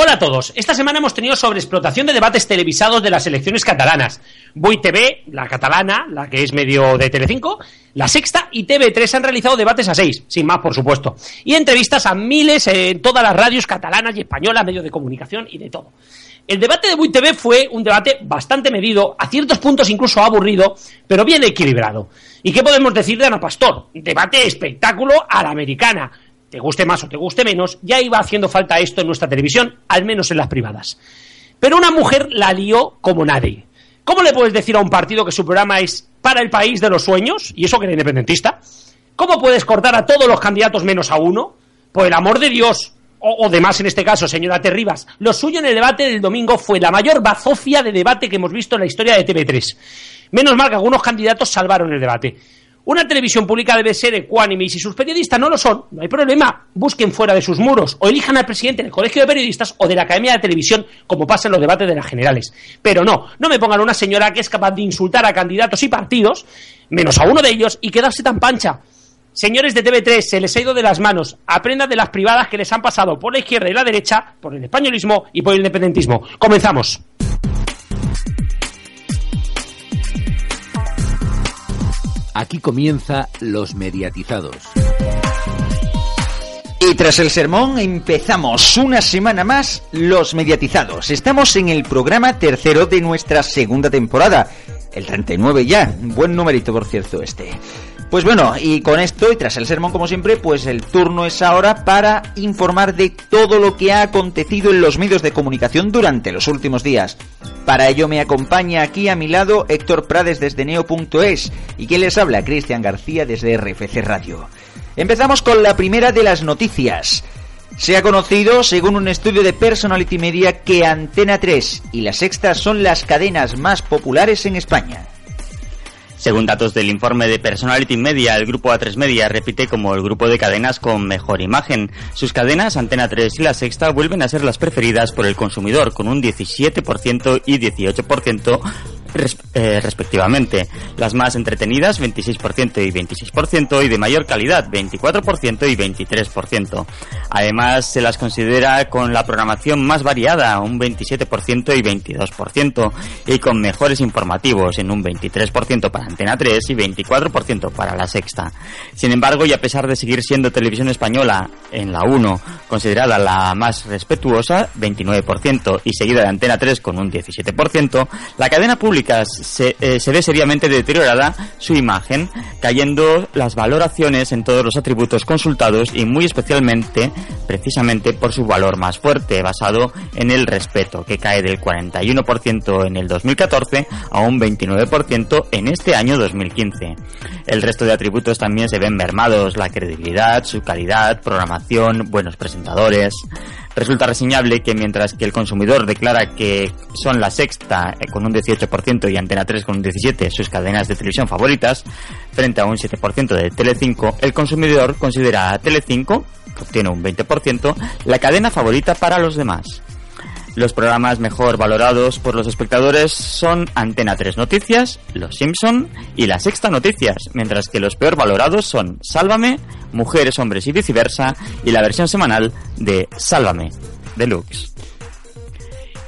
Hola a todos. Esta semana hemos tenido sobre explotación de debates televisados de las elecciones catalanas. TV, la catalana, la que es medio de Telecinco, La Sexta y TV3 han realizado debates a seis, sin más por supuesto, y entrevistas a miles en todas las radios catalanas y españolas, medios de comunicación y de todo. El debate de Boy TV fue un debate bastante medido, a ciertos puntos incluso aburrido, pero bien equilibrado. ¿Y qué podemos decir de Ana Pastor? Debate espectáculo a la americana te guste más o te guste menos, ya iba haciendo falta esto en nuestra televisión, al menos en las privadas. Pero una mujer la lió como nadie. ¿Cómo le puedes decir a un partido que su programa es para el país de los sueños, y eso que era independentista? ¿Cómo puedes cortar a todos los candidatos menos a uno? Por el amor de Dios, o, o de más en este caso, señora Terribas, lo suyo en el debate del domingo fue la mayor bazofia de debate que hemos visto en la historia de TV3. Menos mal que algunos candidatos salvaron el debate. Una televisión pública debe ser ecuánime y si sus periodistas no lo son, no hay problema. Busquen fuera de sus muros o elijan al presidente del Colegio de Periodistas o de la Academia de Televisión como pasa en los debates de las generales. Pero no, no me pongan una señora que es capaz de insultar a candidatos y partidos, menos a uno de ellos, y quedarse tan pancha. Señores de TV3, se les ha ido de las manos. Aprendan de las privadas que les han pasado por la izquierda y la derecha, por el españolismo y por el independentismo. Comenzamos. Aquí comienza Los Mediatizados. Y tras el sermón empezamos una semana más Los Mediatizados. Estamos en el programa tercero de nuestra segunda temporada. El 39 ya. Buen numerito, por cierto, este. Pues bueno, y con esto y tras el sermón como siempre, pues el turno es ahora para informar de todo lo que ha acontecido en los medios de comunicación durante los últimos días. Para ello me acompaña aquí a mi lado Héctor Prades desde neo.es y quien les habla Cristian García desde RFC Radio. Empezamos con la primera de las noticias. Se ha conocido, según un estudio de Personality Media, que Antena 3 y La Sexta son las cadenas más populares en España. Según datos del informe de Personality Media, el grupo A3 Media repite como el grupo de cadenas con mejor imagen. Sus cadenas, Antena 3 y La Sexta, vuelven a ser las preferidas por el consumidor, con un 17% y 18% res, eh, respectivamente. Las más entretenidas, 26% y 26%, y de mayor calidad, 24% y 23%. Además, se las considera con la programación más variada, un 27% y 22%, y con mejores informativos, en un 23% para Antena 3 y 24% para La Sexta. Sin embargo, y a pesar de seguir siendo televisión española en la 1, considerada la más respetuosa, 29%, y seguida de Antena 3 con un 17%, la cadena pública se, eh, se ve seriamente deteriorada su imagen, cayendo las valoraciones en todos los atributos consultados y muy especialmente, precisamente por su valor más fuerte, basado en el respeto, que cae del 41% en el 2014 a un 29% en este año 2015. El resto de atributos también se ven mermados, la credibilidad, su calidad, programación, buenos presentadores. Resulta reseñable que mientras que el consumidor declara que son la sexta eh, con un 18% y Antena 3 con un 17% sus cadenas de televisión favoritas, frente a un 7% de Telecinco, el consumidor considera a Telecinco, que obtiene un 20%, la cadena favorita para los demás. Los programas mejor valorados por los espectadores son Antena 3 Noticias, Los Simpson y La Sexta Noticias, mientras que los peor valorados son Sálvame, Mujeres, Hombres y Viceversa y la versión semanal de Sálvame, Deluxe.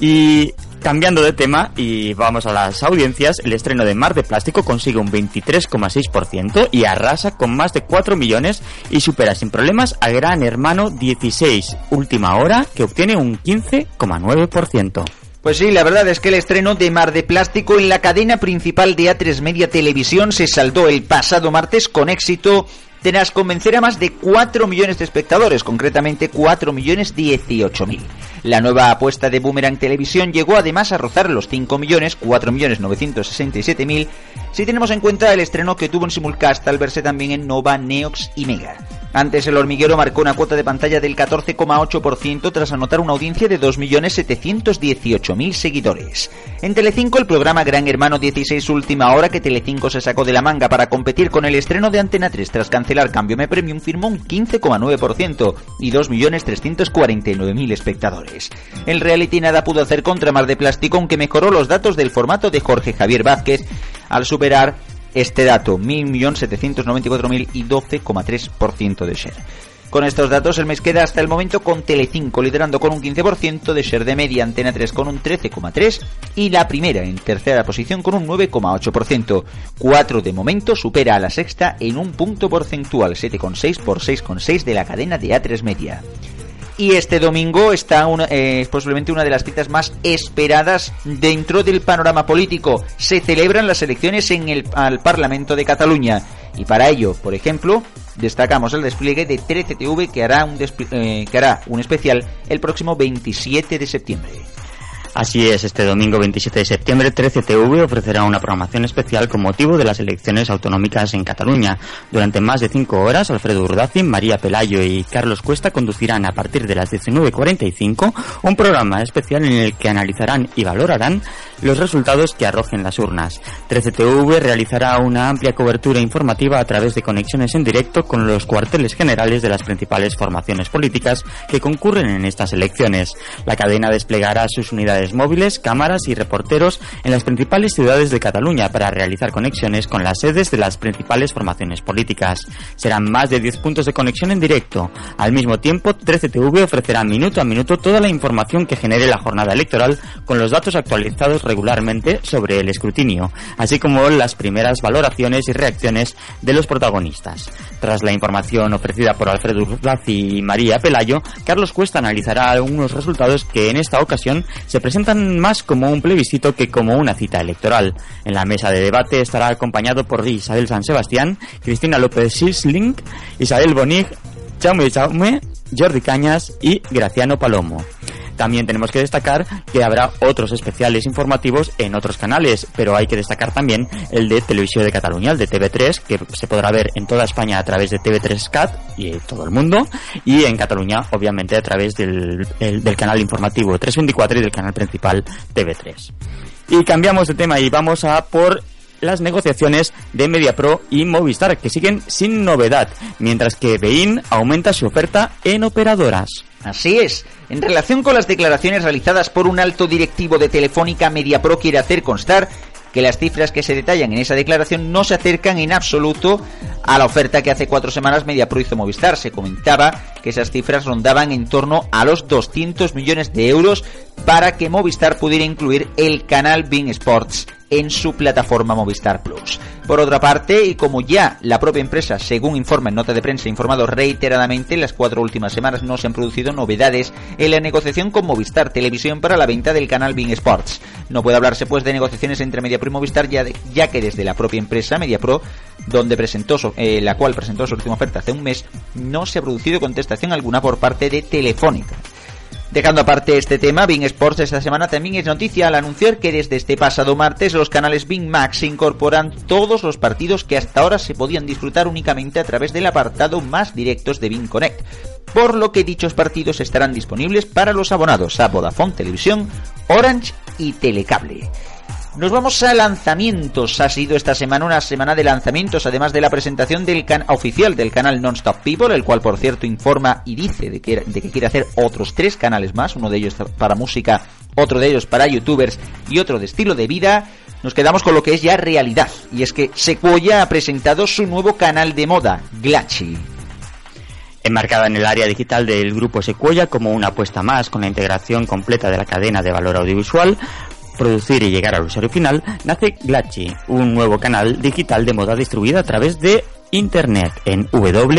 Y cambiando de tema y vamos a las audiencias, el estreno de Mar de Plástico consigue un 23,6% y arrasa con más de 4 millones y supera sin problemas a Gran Hermano 16, última hora, que obtiene un 15,9%. Pues sí, la verdad es que el estreno de Mar de Plástico en la cadena principal de A3 Media Televisión se saldó el pasado martes con éxito tras convencer a más de 4 millones de espectadores, concretamente 4 millones 18 mil. La nueva apuesta de Boomerang Televisión llegó además a rozar los 5 millones, 4 millones 967 mil, si tenemos en cuenta el estreno que tuvo en simulcast al verse también en Nova, Neox y Mega. Antes el hormiguero marcó una cuota de pantalla del 14,8% tras anotar una audiencia de 2.718.000 seguidores. En Telecinco el programa Gran Hermano 16 Última Hora que Telecinco se sacó de la manga para competir con el estreno de Antena 3 tras cancelar Cambio Me Premium firmó un 15,9% y 2.349.000 espectadores. El reality nada pudo hacer contra Mar de Plástico aunque mejoró los datos del formato de Jorge Javier Vázquez al superar este dato, 1.794.000 y 12,3% de share. Con estos datos, el mes queda hasta el momento con Telecinco liderando con un 15%, de share de media Antena 3 con un 13,3% y la primera en tercera posición con un 9,8%. 4 de momento supera a la sexta en un punto porcentual, 7,6 por 6,6 de la cadena de A3 Media. Y este domingo está eh, posiblemente una de las citas más esperadas dentro del panorama político. Se celebran las elecciones en el al Parlamento de Cataluña. Y para ello, por ejemplo, destacamos el despliegue de 13TV que hará un, eh, que hará un especial el próximo 27 de septiembre. Así es, este domingo 27 de septiembre 13TV ofrecerá una programación especial con motivo de las elecciones autonómicas en Cataluña. Durante más de cinco horas, Alfredo Urdazi, María Pelayo y Carlos Cuesta conducirán a partir de las 19.45 un programa especial en el que analizarán y valorarán los resultados que arrojen las urnas. 13TV realizará una amplia cobertura informativa a través de conexiones en directo con los cuarteles generales de las principales formaciones políticas que concurren en estas elecciones. La cadena desplegará sus unidades móviles, cámaras y reporteros en las principales ciudades de Cataluña para realizar conexiones con las sedes de las principales formaciones políticas. Serán más de 10 puntos de conexión en directo. Al mismo tiempo, 13TV ofrecerá minuto a minuto toda la información que genere la jornada electoral con los datos actualizados regularmente sobre el escrutinio, así como las primeras valoraciones y reacciones de los protagonistas. Tras la información ofrecida por Alfredo Urzaz y María Pelayo, Carlos Cuesta analizará algunos resultados que en esta ocasión se presentan más como un plebiscito que como una cita electoral. En la mesa de debate estará acompañado por Isabel San Sebastián, Cristina López Sisling, Isabel Bonig, Jaume Jaume, Jordi Cañas y Graciano Palomo. También tenemos que destacar que habrá otros especiales informativos en otros canales, pero hay que destacar también el de Televisión de Cataluña, el de TV3, que se podrá ver en toda España a través de TV3 Cat y todo el mundo, y en Cataluña, obviamente, a través del, del canal informativo 324 y del canal principal TV3. Y cambiamos de tema y vamos a por las negociaciones de MediaPro y Movistar, que siguen sin novedad, mientras que Bein aumenta su oferta en operadoras. Así es. En relación con las declaraciones realizadas por un alto directivo de Telefónica, MediaPro quiere hacer constar que las cifras que se detallan en esa declaración no se acercan en absoluto a la oferta que hace cuatro semanas MediaPro hizo Movistar. Se comentaba que esas cifras rondaban en torno a los 200 millones de euros para que Movistar pudiera incluir el canal Bing Sports en su plataforma Movistar Plus. Por otra parte, y como ya la propia empresa, según informa en nota de prensa, informado reiteradamente, en las cuatro últimas semanas no se han producido novedades en la negociación con Movistar Televisión para la venta del canal Bing Sports. No puede hablarse pues de negociaciones entre MediaPro y Movistar ya, que desde la propia empresa MediaPro, donde presentó eh, la cual presentó su última oferta hace un mes, no se ha producido alguna por parte de Telefónica. Dejando aparte este tema, Bing Sports esta semana también es noticia al anunciar que desde este pasado martes los canales Bing Max incorporan todos los partidos que hasta ahora se podían disfrutar únicamente a través del apartado más directos de Bing Connect, por lo que dichos partidos estarán disponibles para los abonados a Vodafone Televisión, Orange y Telecable. Nos vamos a lanzamientos. Ha sido esta semana una semana de lanzamientos, además de la presentación del can oficial del canal Nonstop People, el cual por cierto informa y dice de que, de que quiere hacer otros tres canales más, uno de ellos para música, otro de ellos para youtubers y otro de estilo de vida. Nos quedamos con lo que es ya realidad, y es que Sequoia ha presentado su nuevo canal de moda, Glachi. Enmarcada en el área digital del grupo Sequoia como una apuesta más con la integración completa de la cadena de valor audiovisual, producir y llegar al usuario final, nace Glachi, un nuevo canal digital de moda distribuida a través de Internet en www.glachi.tv,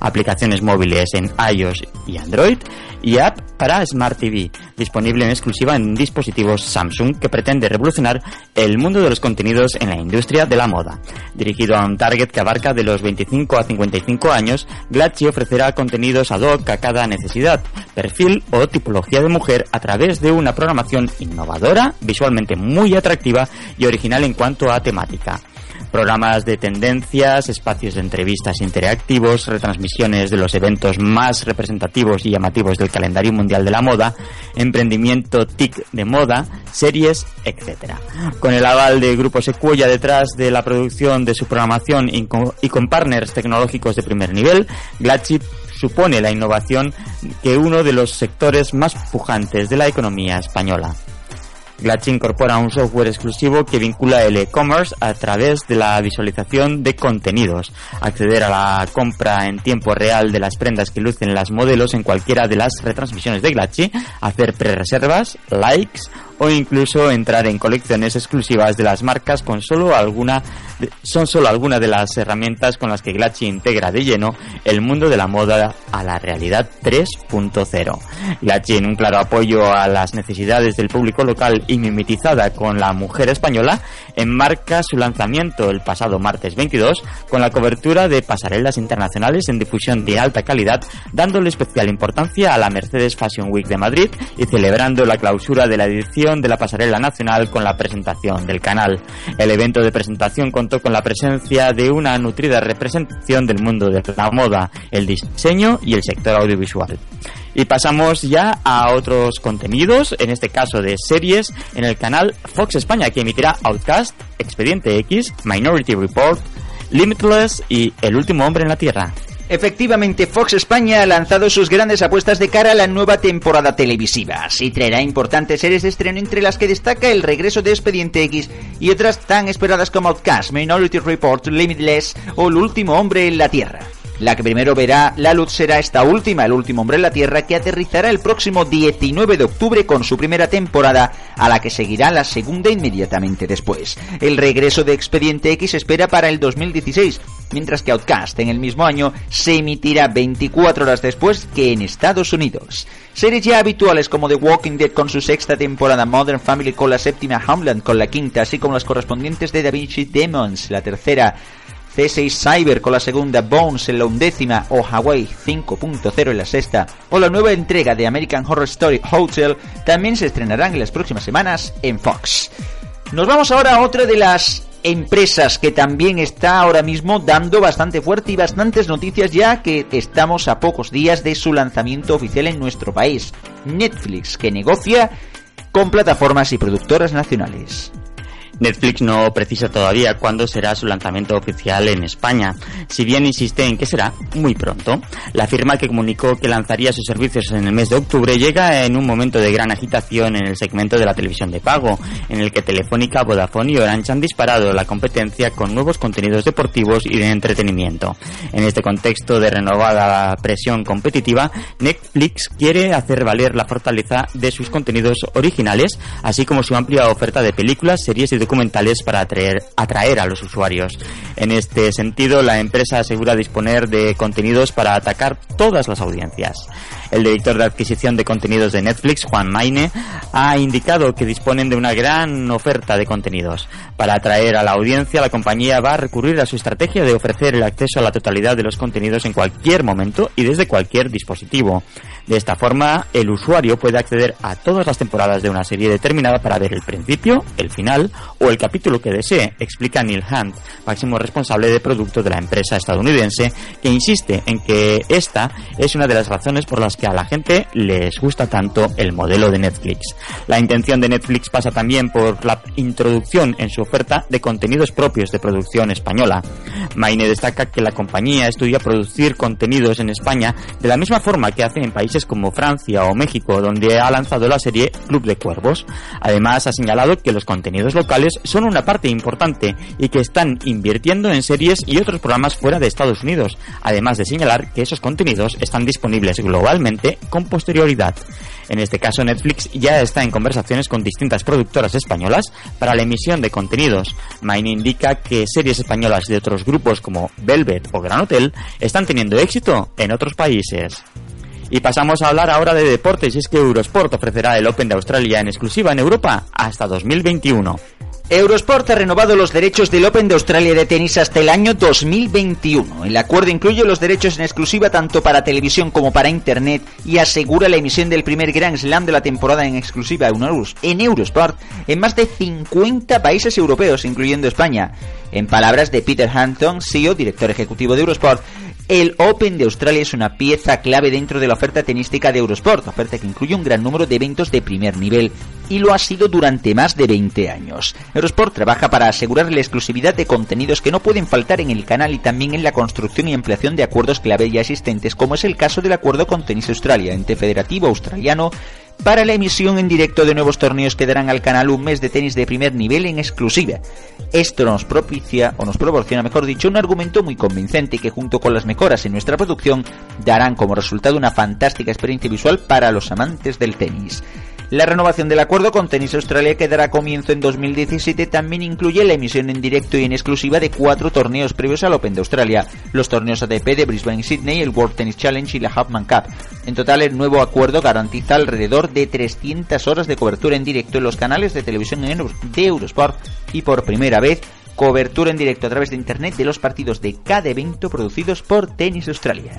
aplicaciones móviles en iOS y Android y app para Smart TV, disponible en exclusiva en dispositivos Samsung que pretende revolucionar el mundo de los contenidos en la industria de la moda. Dirigido a un target que abarca de los 25 a 55 años, Glachi ofrecerá contenidos ad hoc a cada necesidad, perfil o tipología de mujer a través de una programación innovadora, visualmente muy atractiva y original en cuanto a temática programas de tendencias, espacios de entrevistas interactivos, retransmisiones de los eventos más representativos y llamativos del calendario mundial de la moda, emprendimiento TIC de moda, series, etc. Con el aval de Grupo Sequoia detrás de la producción de su programación y con partners tecnológicos de primer nivel, Glatchip supone la innovación que uno de los sectores más pujantes de la economía española. Glatch incorpora un software exclusivo que vincula el e-commerce a través de la visualización de contenidos, acceder a la compra en tiempo real de las prendas que lucen las modelos en cualquiera de las retransmisiones de Glatchi, hacer pre-reservas, likes o incluso entrar en colecciones exclusivas de las marcas con solo alguna son solo algunas de las herramientas con las que Glatchi integra de lleno el mundo de la moda a la realidad 3.0. Glatchi en un claro apoyo a las necesidades del público local y mimetizada con la mujer española enmarca su lanzamiento el pasado martes 22 con la cobertura de pasarelas internacionales en difusión de alta calidad dándole especial importancia a la Mercedes Fashion Week de Madrid y celebrando la clausura de la edición de la pasarela nacional con la presentación del canal. El evento de presentación contó con la presencia de una nutrida representación del mundo de la moda, el diseño y el sector audiovisual. Y pasamos ya a otros contenidos, en este caso de series, en el canal Fox España, que emitirá Outcast, Expediente X, Minority Report, Limitless y El último hombre en la Tierra. Efectivamente, Fox España ha lanzado sus grandes apuestas de cara a la nueva temporada televisiva. Así traerá importantes series de estreno entre las que destaca el regreso de Expediente X y otras tan esperadas como Outcast, Minority Report, Limitless o El último hombre en la Tierra. La que primero verá la luz será esta última, El último hombre en la Tierra, que aterrizará el próximo 19 de octubre con su primera temporada, a la que seguirá la segunda inmediatamente después. El regreso de Expediente X espera para el 2016, mientras que Outcast en el mismo año se emitirá 24 horas después que en Estados Unidos. Series ya habituales como The Walking Dead con su sexta temporada, Modern Family con la séptima, Homeland con la quinta, así como las correspondientes de Da Vinci Demons, la tercera, C6 Cyber con la segunda, Bones en la undécima o Hawaii 5.0 en la sexta o la nueva entrega de American Horror Story Hotel también se estrenarán en las próximas semanas en Fox. Nos vamos ahora a otra de las empresas que también está ahora mismo dando bastante fuerte y bastantes noticias ya que estamos a pocos días de su lanzamiento oficial en nuestro país. Netflix que negocia con plataformas y productoras nacionales. Netflix no precisa todavía cuándo será su lanzamiento oficial en España, si bien insiste en que será muy pronto. La firma que comunicó que lanzaría sus servicios en el mes de octubre llega en un momento de gran agitación en el segmento de la televisión de pago, en el que Telefónica, Vodafone y Orange han disparado la competencia con nuevos contenidos deportivos y de entretenimiento. En este contexto de renovada presión competitiva, Netflix quiere hacer valer la fortaleza de sus contenidos originales, así como su amplia oferta de películas, series y documentales para atraer, atraer a los usuarios. En este sentido, la empresa asegura disponer de contenidos para atacar todas las audiencias. El director de adquisición de contenidos de Netflix, Juan Maine, ha indicado que disponen de una gran oferta de contenidos. Para atraer a la audiencia, la compañía va a recurrir a su estrategia de ofrecer el acceso a la totalidad de los contenidos en cualquier momento y desde cualquier dispositivo. De esta forma, el usuario puede acceder a todas las temporadas de una serie determinada para ver el principio, el final o el capítulo que desee, explica Neil Hunt, máximo responsable de producto de la empresa estadounidense, que insiste en que esta es una de las razones por las que a la gente les gusta tanto el modelo de Netflix. La intención de Netflix pasa también por la introducción en su oferta de contenidos propios de producción española. Maine destaca que la compañía estudia producir contenidos en España de la misma forma que hace en países como Francia o México, donde ha lanzado la serie Club de Cuervos. Además, ha señalado que los contenidos locales son una parte importante y que están invirtiendo en series y otros programas fuera de Estados Unidos, además de señalar que esos contenidos están disponibles globalmente con posterioridad. En este caso, Netflix ya está en conversaciones con distintas productoras españolas para la emisión de contenidos. Mine indica que series españolas de otros grupos como Velvet o Gran Hotel están teniendo éxito en otros países. Y pasamos a hablar ahora de deportes y es que Eurosport ofrecerá el Open de Australia en exclusiva en Europa hasta 2021. Eurosport ha renovado los derechos del Open de Australia de tenis hasta el año 2021. El acuerdo incluye los derechos en exclusiva tanto para televisión como para internet y asegura la emisión del primer Grand Slam de la temporada en exclusiva en Eurosport en más de 50 países europeos, incluyendo España. En palabras de Peter Hampton, CEO, director ejecutivo de Eurosport, el Open de Australia es una pieza clave dentro de la oferta tenística de Eurosport, oferta que incluye un gran número de eventos de primer nivel y lo ha sido durante más de 20 años. Eurosport trabaja para asegurar la exclusividad de contenidos que no pueden faltar en el canal y también en la construcción y ampliación de acuerdos clave ya existentes, como es el caso del acuerdo con Tenis Australia, ente federativo australiano Para la emisión en directo de nuevos torneos que darán al canal un mes de tenis de primer nivel en exclusiva. Esto nos propicia, o nos proporciona, mejor dicho, un argumento muy convincente que junto con las mejoras en nuestra producción darán como resultado una fantástica experiencia visual para los amantes del tenis. La renovación del acuerdo con Tenis Australia que dará comienzo en 2017 también incluye la emisión en directo y en exclusiva de cuatro torneos previos al Open de Australia, los torneos ATP de Brisbane y Sydney, el World Tennis Challenge y la Huffman Cup. En total, el nuevo acuerdo garantiza alrededor de 300 horas de cobertura en directo en los canales de televisión de Eurosport y por primera vez cobertura en directo a través de internet de los partidos de cada evento producidos por Tennis Australia.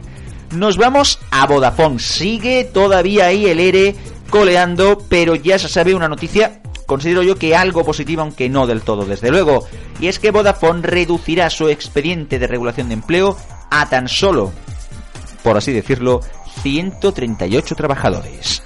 Nos vamos a Vodafone. Sigue todavía ahí el ERE coleando, pero ya se sabe una noticia, considero yo que algo positiva, aunque no del todo, desde luego, y es que Vodafone reducirá su expediente de regulación de empleo a tan solo, por así decirlo, 138 trabajadores.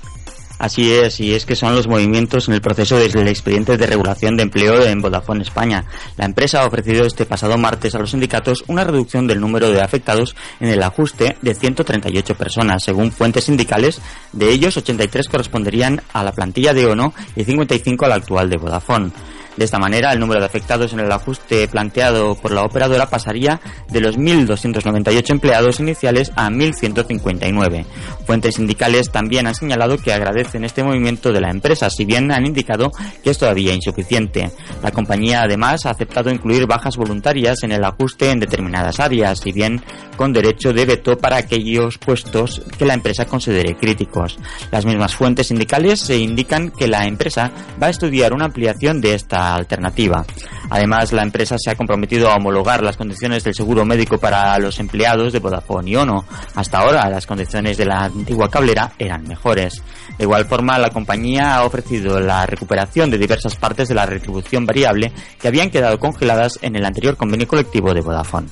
Así es, y es que son los movimientos en el proceso desde el expediente de regulación de empleo en Vodafone España. La empresa ha ofrecido este pasado martes a los sindicatos una reducción del número de afectados en el ajuste de 138 personas. Según fuentes sindicales, de ellos 83 corresponderían a la plantilla de ONO y 55 a la actual de Vodafone. De esta manera, el número de afectados en el ajuste planteado por la operadora pasaría de los 1.298 empleados iniciales a 1.159. Fuentes sindicales también han señalado que agradecen este movimiento de la empresa, si bien han indicado que es todavía insuficiente. La compañía además ha aceptado incluir bajas voluntarias en el ajuste en determinadas áreas, si bien con derecho de veto para aquellos puestos que la empresa considere críticos. Las mismas fuentes sindicales se indican que la empresa va a estudiar una ampliación de esta alternativa. Además, la empresa se ha comprometido a homologar las condiciones del seguro médico para los empleados de Vodafone y Ono. Hasta ahora, las condiciones de la antigua cablera eran mejores. De igual forma, la compañía ha ofrecido la recuperación de diversas partes de la retribución variable que habían quedado congeladas en el anterior convenio colectivo de Vodafone.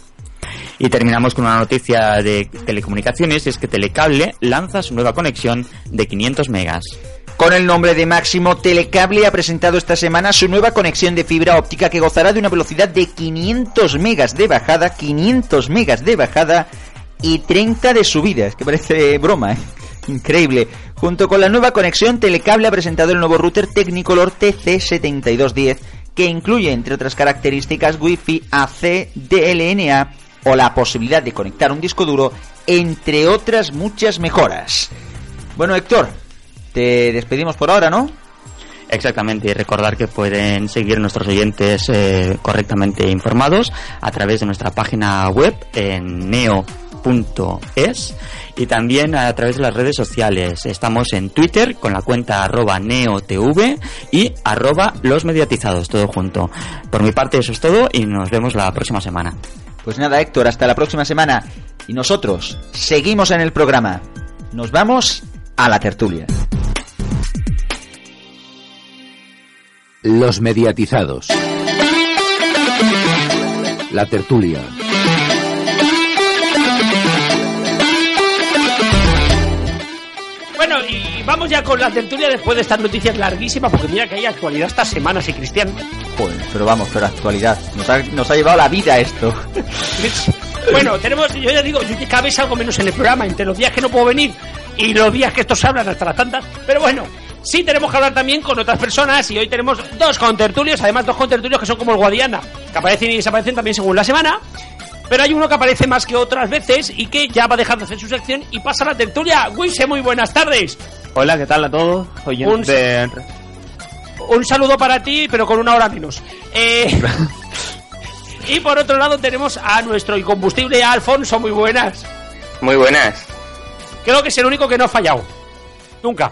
Y terminamos con una noticia de telecomunicaciones, es que Telecable lanza su nueva conexión de 500 megas. Con el nombre de Máximo, Telecable ha presentado esta semana su nueva conexión de fibra óptica que gozará de una velocidad de 500 megas de bajada, 500 megas de bajada y 30 de subida. Es que parece broma, ¿eh? Increíble. Junto con la nueva conexión, Telecable ha presentado el nuevo router Technicolor TC7210 que incluye, entre otras características, Wi-Fi AC, DLNA o la posibilidad de conectar un disco duro, entre otras muchas mejoras. Bueno, Héctor, te despedimos por ahora, ¿no? Exactamente, y recordar que pueden seguir nuestros oyentes eh, correctamente informados a través de nuestra página web en neo.es y también a través de las redes sociales. Estamos en Twitter con la cuenta arroba neotv y arroba los mediatizados, todo junto. Por mi parte eso es todo y nos vemos la próxima semana. Pues nada, Héctor, hasta la próxima semana. Y nosotros seguimos en el programa. Nos vamos a la tertulia. Los mediatizados. La tertulia. Bueno, y vamos ya con la tertulia después de estas noticias larguísimas, porque mira que hay actualidad estas semanas y Cristian. Joder, pero vamos, pero actualidad. Nos ha, nos ha llevado la vida esto. Bueno, tenemos, yo ya digo, yo cada vez algo menos en el programa, entre los días que no puedo venir y los días que estos hablan hasta las tantas, pero bueno, sí tenemos que hablar también con otras personas y hoy tenemos dos contertulios, además dos contertulios que son como el Guadiana, que aparecen y desaparecen también según la semana, pero hay uno que aparece más que otras veces y que ya va a dejar de hacer su sección y pasa a la tertulia. Wise, muy buenas tardes. Hola, ¿qué tal a todos? Un, un saludo para ti, pero con una hora menos. Eh, y por otro lado tenemos a nuestro incombustible Alfonso, muy buenas. Muy buenas. Creo que es el único que no ha fallado. Nunca.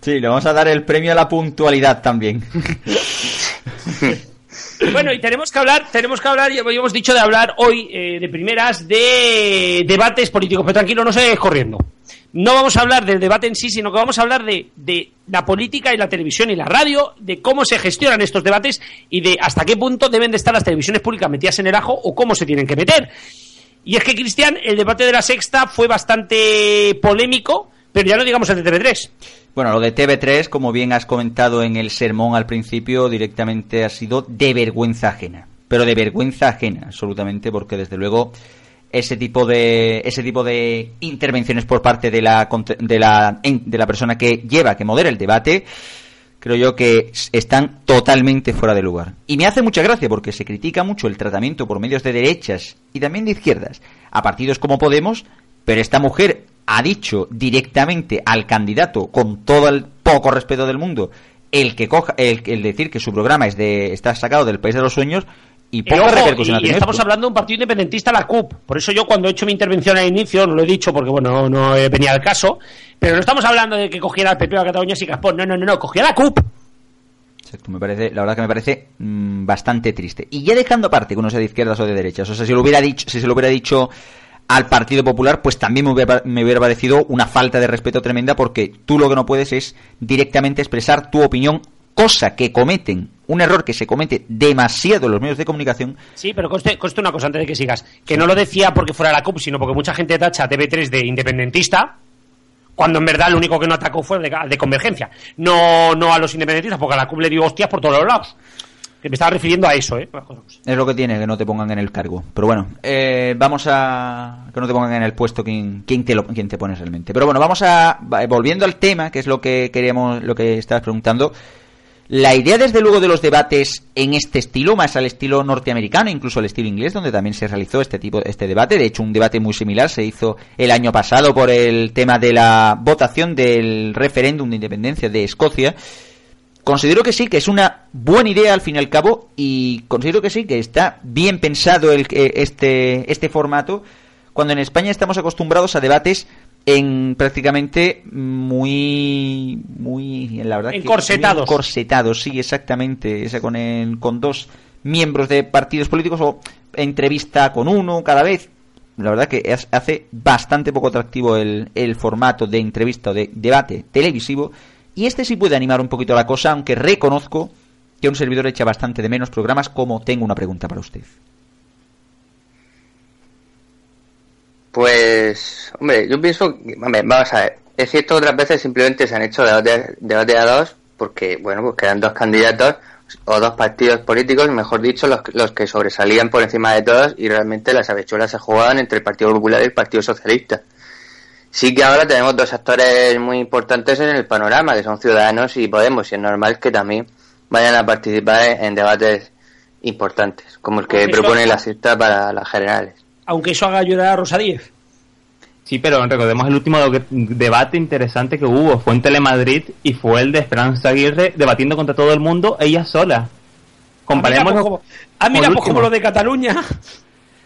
Sí, le vamos a dar el premio a la puntualidad también. Bueno, y tenemos que hablar, tenemos que hablar, ya hemos dicho de hablar hoy eh, de primeras de debates políticos, pero tranquilo, no se corriendo. No vamos a hablar del debate en sí, sino que vamos a hablar de, de la política y la televisión y la radio, de cómo se gestionan estos debates y de hasta qué punto deben de estar las televisiones públicas metidas en el ajo o cómo se tienen que meter. Y es que, Cristian, el debate de la sexta fue bastante polémico, pero ya no digamos el de TV3. Bueno, lo de TV3, como bien has comentado en el sermón al principio, directamente ha sido de vergüenza ajena. Pero de vergüenza ajena, absolutamente, porque desde luego ese tipo de ese tipo de intervenciones por parte de la de la de la persona que lleva que modera el debate creo yo que están totalmente fuera de lugar y me hace mucha gracia porque se critica mucho el tratamiento por medios de derechas y también de izquierdas a partidos como Podemos pero esta mujer ha dicho directamente al candidato con todo el poco respeto del mundo el que coja el, el decir que su programa es de está sacado del país de los sueños y poca repercusión y, estamos hablando de un partido independentista, la CUP. Por eso yo cuando he hecho mi intervención al inicio, no lo he dicho porque bueno, no, venía al caso, pero no estamos hablando de que cogiera el PP a Cataluña y Caspón, no, no, no, no, cogía la CUP. Exacto, me parece, la verdad que me parece mm, bastante triste. Y ya dejando aparte que uno sea de izquierdas o de derechas, o sea, si lo hubiera dicho, si se lo hubiera dicho al Partido Popular, pues también me hubiera, me hubiera parecido una falta de respeto tremenda porque tú lo que no puedes es directamente expresar tu opinión cosa que cometen, un error que se comete demasiado en los medios de comunicación. Sí, pero conste, una cosa antes de que sigas, que no lo decía porque fuera la CUP, sino porque mucha gente tacha a TV3 de independentista, cuando en verdad lo único que no atacó fue de, de convergencia, no, no a los independentistas, porque a la CUP le dio hostias por todos los lados. Que me estaba refiriendo a eso, ¿eh? Es lo que tiene, que no te pongan en el cargo. Pero bueno, eh, vamos a... que no te pongan en el puesto quien, quien, te, lo, quien te pones realmente. Pero bueno, vamos a... volviendo al tema, que es lo que queríamos, lo que estabas preguntando... La idea, desde luego, de los debates en este estilo, más al estilo norteamericano, incluso al estilo inglés, donde también se realizó este tipo, este debate. De hecho, un debate muy similar se hizo el año pasado por el tema de la votación del referéndum de independencia de Escocia. Considero que sí, que es una buena idea al fin y al cabo, y considero que sí, que está bien pensado el, eh, este, este formato, cuando en España estamos acostumbrados a debates en prácticamente muy muy la verdad encorsetados encorsetados sí exactamente esa con con dos miembros de partidos políticos o entrevista con uno cada vez. La verdad que hace bastante poco atractivo el, el formato de entrevista o de debate televisivo y este sí puede animar un poquito la cosa aunque reconozco que un servidor echa bastante de menos programas como tengo una pregunta para usted Pues, hombre, yo pienso, hombre, vamos a ver, es cierto otras veces simplemente se han hecho debate a dos porque, bueno, pues quedan dos candidatos o dos partidos políticos, mejor dicho, los, los que sobresalían por encima de todos y realmente las habechuelas se jugaban entre el Partido Popular y el Partido Socialista. Sí que ahora tenemos dos actores muy importantes en el panorama, que son Ciudadanos y Podemos, y es normal que también vayan a participar en, debates importantes, como el que propone la cita para las generales aunque eso haga llorar a Rosa Díez. Sí, pero recordemos el último debate interesante que hubo. Fue en Telemadrid y fue el de Esperanza Aguirre debatiendo contra todo el mundo, ella sola. Comparémoslo como, ah, mira, pues como lo de Cataluña.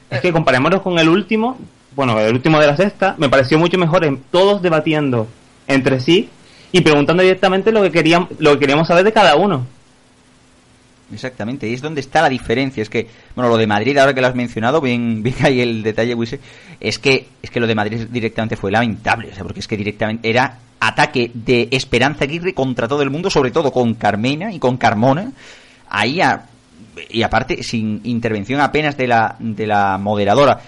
Es que comparémonos con el último, bueno, el último de la sexta, me pareció mucho mejor en todos debatiendo entre sí y preguntando directamente lo que lo que queríamos saber de cada uno. Exactamente, y es donde está la diferencia. Es que, bueno, lo de Madrid, ahora que lo has mencionado, bien, bien ahí el detalle, Wise, es que, es que lo de Madrid directamente fue lamentable, o sea, porque es que directamente era ataque de Esperanza Aguirre contra todo el mundo, sobre todo con Carmena y con Carmona, ahí y aparte sin intervención apenas de la, de la moderadora.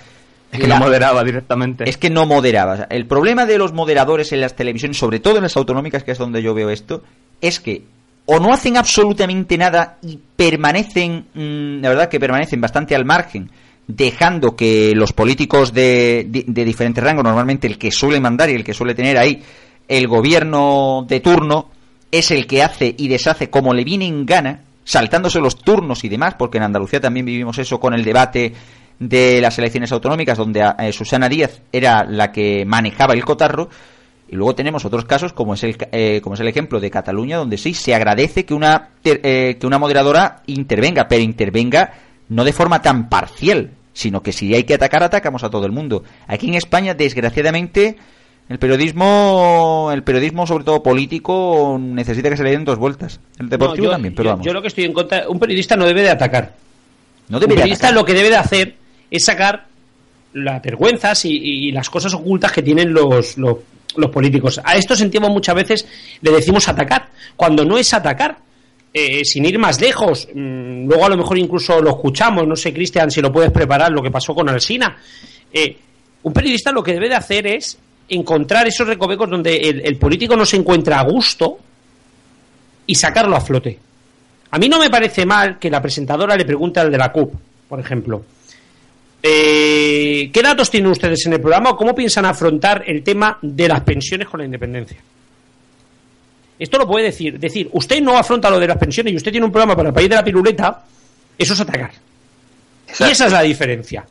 Es que no moderaba directamente. Es que no moderaba. el problema de los moderadores en las televisiones, sobre todo en las autonómicas, que es donde yo veo esto, es que o no hacen absolutamente nada y permanecen, mm, la verdad que permanecen bastante al margen, dejando que los políticos de, de, diferentes rangos, normalmente el que suele mandar y el que suele tener ahí el gobierno de turno, es el que hace y deshace como le viene en gana, saltándose los turnos y demás, porque en Andalucía también vivimos eso con el debate de las elecciones autonómicas, donde eh, Susana Díaz era la que manejaba el cotarro, y luego tenemos otros casos, como es el, eh, como es el ejemplo de Cataluña, donde sí se agradece que una, eh, que una moderadora intervenga, pero intervenga no de forma tan parcial, sino que si hay que atacar, atacamos a todo el mundo. Aquí en España, desgraciadamente, el periodismo, el periodismo sobre todo político, necesita que se le den dos vueltas. El deportivo también, pero vamos. Yo lo que estoy en contra, un periodista no debe de atacar. No debe un periodista lo que debe de hacer es sacar las vergüenzas y, las cosas ocultas que tienen los, los, los políticos. A esto sentimos muchas veces, le decimos atacar, cuando no es atacar. Eh, sin ir más lejos, mm, luego a lo mejor incluso lo escuchamos, no sé, Cristian, si lo puedes preparar, lo que pasó con Alsina. Eh, un periodista lo que debe de hacer es encontrar esos recovecos donde el, político no se encuentra a gusto y sacarlo a flote. A mí no me parece mal que la presentadora le pregunte al de la CUP, por ejemplo, eh, ¿qué datos tienen ustedes en el programa o cómo piensan afrontar el tema de las pensiones con la independencia? Esto lo puede decir. Decir, usted no afronta lo de las pensiones y usted tiene un programa para el país de la piruleta, eso es atacar. Y esa es la diferencia.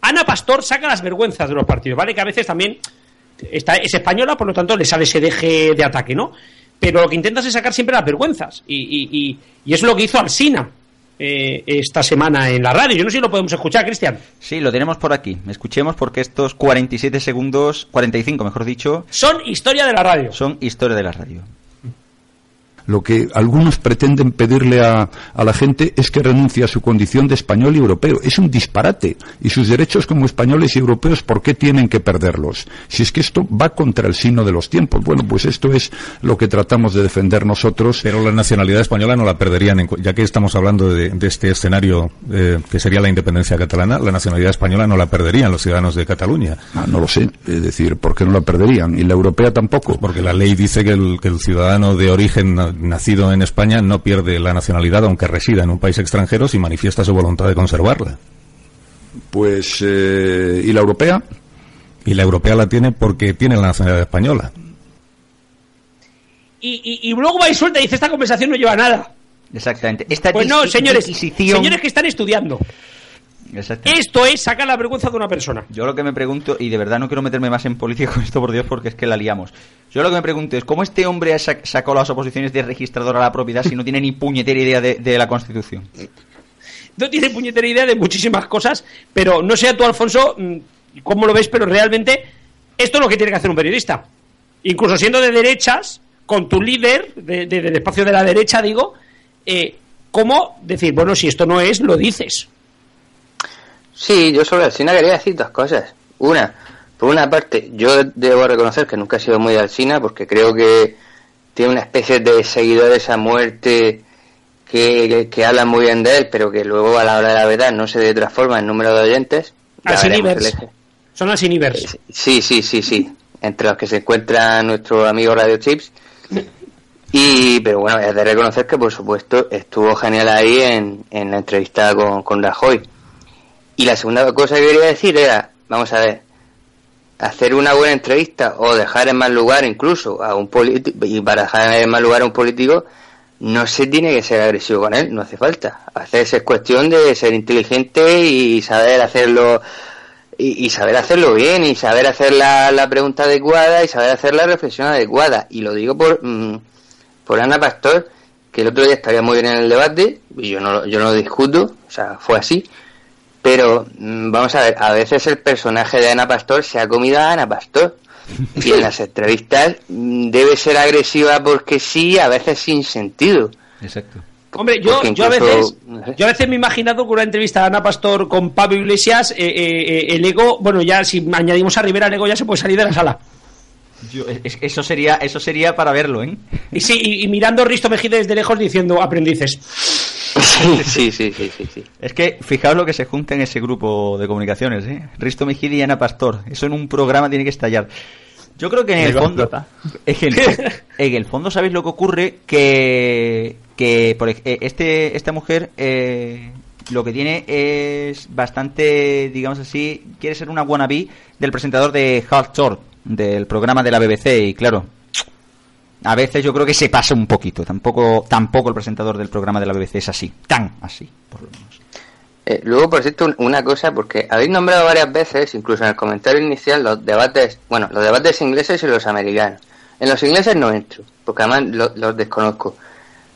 Ana Pastor saca las vergüenzas de los partidos, ¿vale? Que a veces también está, es española, por lo tanto le sale ese deje de ataque, ¿no? Pero lo que intentas es sacar siempre las vergüenzas. Y, y, y, y es lo que hizo Alsina eh, esta semana en la radio. Yo no sé si lo podemos escuchar, Cristian. Sí, lo tenemos por aquí. Escuchemos porque estos 47 segundos, 45 mejor dicho, Son historia de la radio. son historia de la radio. Lo que algunos pretenden pedirle a, a la gente es que renuncie a su condición de español y europeo. Es un disparate. Y sus derechos como españoles y europeos, ¿por qué tienen que perderlos? Si es que esto va contra el signo de los tiempos. Bueno, pues esto es lo que tratamos de defender nosotros. Pero la nacionalidad española no la perderían, en ya que estamos hablando de, de este escenario eh, que sería la independencia catalana, la nacionalidad española no la perderían los ciudadanos de Cataluña. Ah, no lo sé. Es decir, ¿por qué no la perderían? Y la europea tampoco. Porque la ley dice que el, que el ciudadano de origen nacido en España no pierde la nacionalidad aunque resida en un país extranjero si manifiesta su voluntad de conservarla. Pues, eh, ¿y la europea? Y la europea la tiene porque tiene la nacionalidad española. Y, y- y luego va y suelta y dice, esta conversación no lleva a nada. Exactamente. Esta Pues no, señores, señores que están estudiando. Esto es sacar la vergüenza de una persona. Yo lo que me pregunto, y de verdad no quiero meterme más en política con esto, por Dios, porque es que la liamos. Yo lo que me pregunto es, ¿cómo este hombre ha sac- sacó las oposiciones de registrador a la propiedad si no tiene ni puñetera idea de, de la Constitución? No tiene puñetera idea de muchísimas cosas, pero no sé tú, Alfonso, mm, cómo lo ves, pero realmente esto es lo que tiene que hacer un periodista. Incluso siendo de derechas, con tu líder, de- de- del espacio de la derecha, digo, eh, ¿cómo decir, bueno, si esto no es, lo dices? Sí, yo sobre Alsina quería decir dos cosas. Una, por una parte, yo debo reconocer que nunca he sido muy de Alsina porque creo que tiene una especie de seguidores a muerte que, que, que hablan muy bien de él, pero que luego a la hora de la verdad no se transforma en número de oyentes. Eje. Son Alsinivers. Sí, sí, sí, sí. Entre los que se encuentra nuestro amigo Radio Chips. Y, pero bueno, es de reconocer que por supuesto estuvo genial ahí en, en la entrevista con, con Rajoy. Y la segunda cosa que quería decir era, vamos a ver, hacer una buena entrevista o dejar en mal lugar incluso a un político, y para dejar en mal lugar a un político, no se tiene que ser agresivo con él, no hace falta. Veces es cuestión de ser inteligente y saber hacerlo y, saber hacerlo bien y saber hacer la, pregunta adecuada y saber hacer la reflexión adecuada. Y lo digo por, mm, por Ana Pastor, que el otro día estaría muy bien en el debate, y yo no, yo no lo discuto, o sea, fue así. Pero mm, vamos a ver, a veces el personaje de Ana Pastor se ha comido a Ana Pastor. Y en las entrevistas mm, debe ser agresiva porque sí, a veces sin sentido. Exacto. Hombre, yo, yo a veces yo a veces me he imaginado con una entrevista de Ana Pastor con Pablo Iglesias, eh, eh, eh, el ego, bueno, ya si añadimos a Rivera, el ego ya se puede salir de la sala. Yo- es- eso sería eso sería para verlo, ¿eh? Y sí, y, y mirando a Risto Mejide desde lejos diciendo aprendices. Sí, sí, sí, sí, sí. Es que fijaos lo que se junta en ese grupo de comunicaciones, ¿eh? Risto Mejide y Ana Pastor. Eso en un programa tiene que estallar. Yo creo que en el fondo, en el, en el fondo sabéis lo que ocurre que que por eh, este esta mujer eh, lo que tiene es bastante, digamos así, quiere ser una wannabe del presentador de Hard Short, del programa de la BBC y claro, a veces yo creo que se pasa un poquito. Tampoco, tampoco el presentador del programa de la BBC es así, tan así, por lo menos. Eh, luego, por cierto, un- una cosa, porque habéis nombrado varias veces, incluso en el comentario inicial, los debates, bueno, los debates ingleses y los americanos. En los ingleses no entro, porque además lo- los desconozco.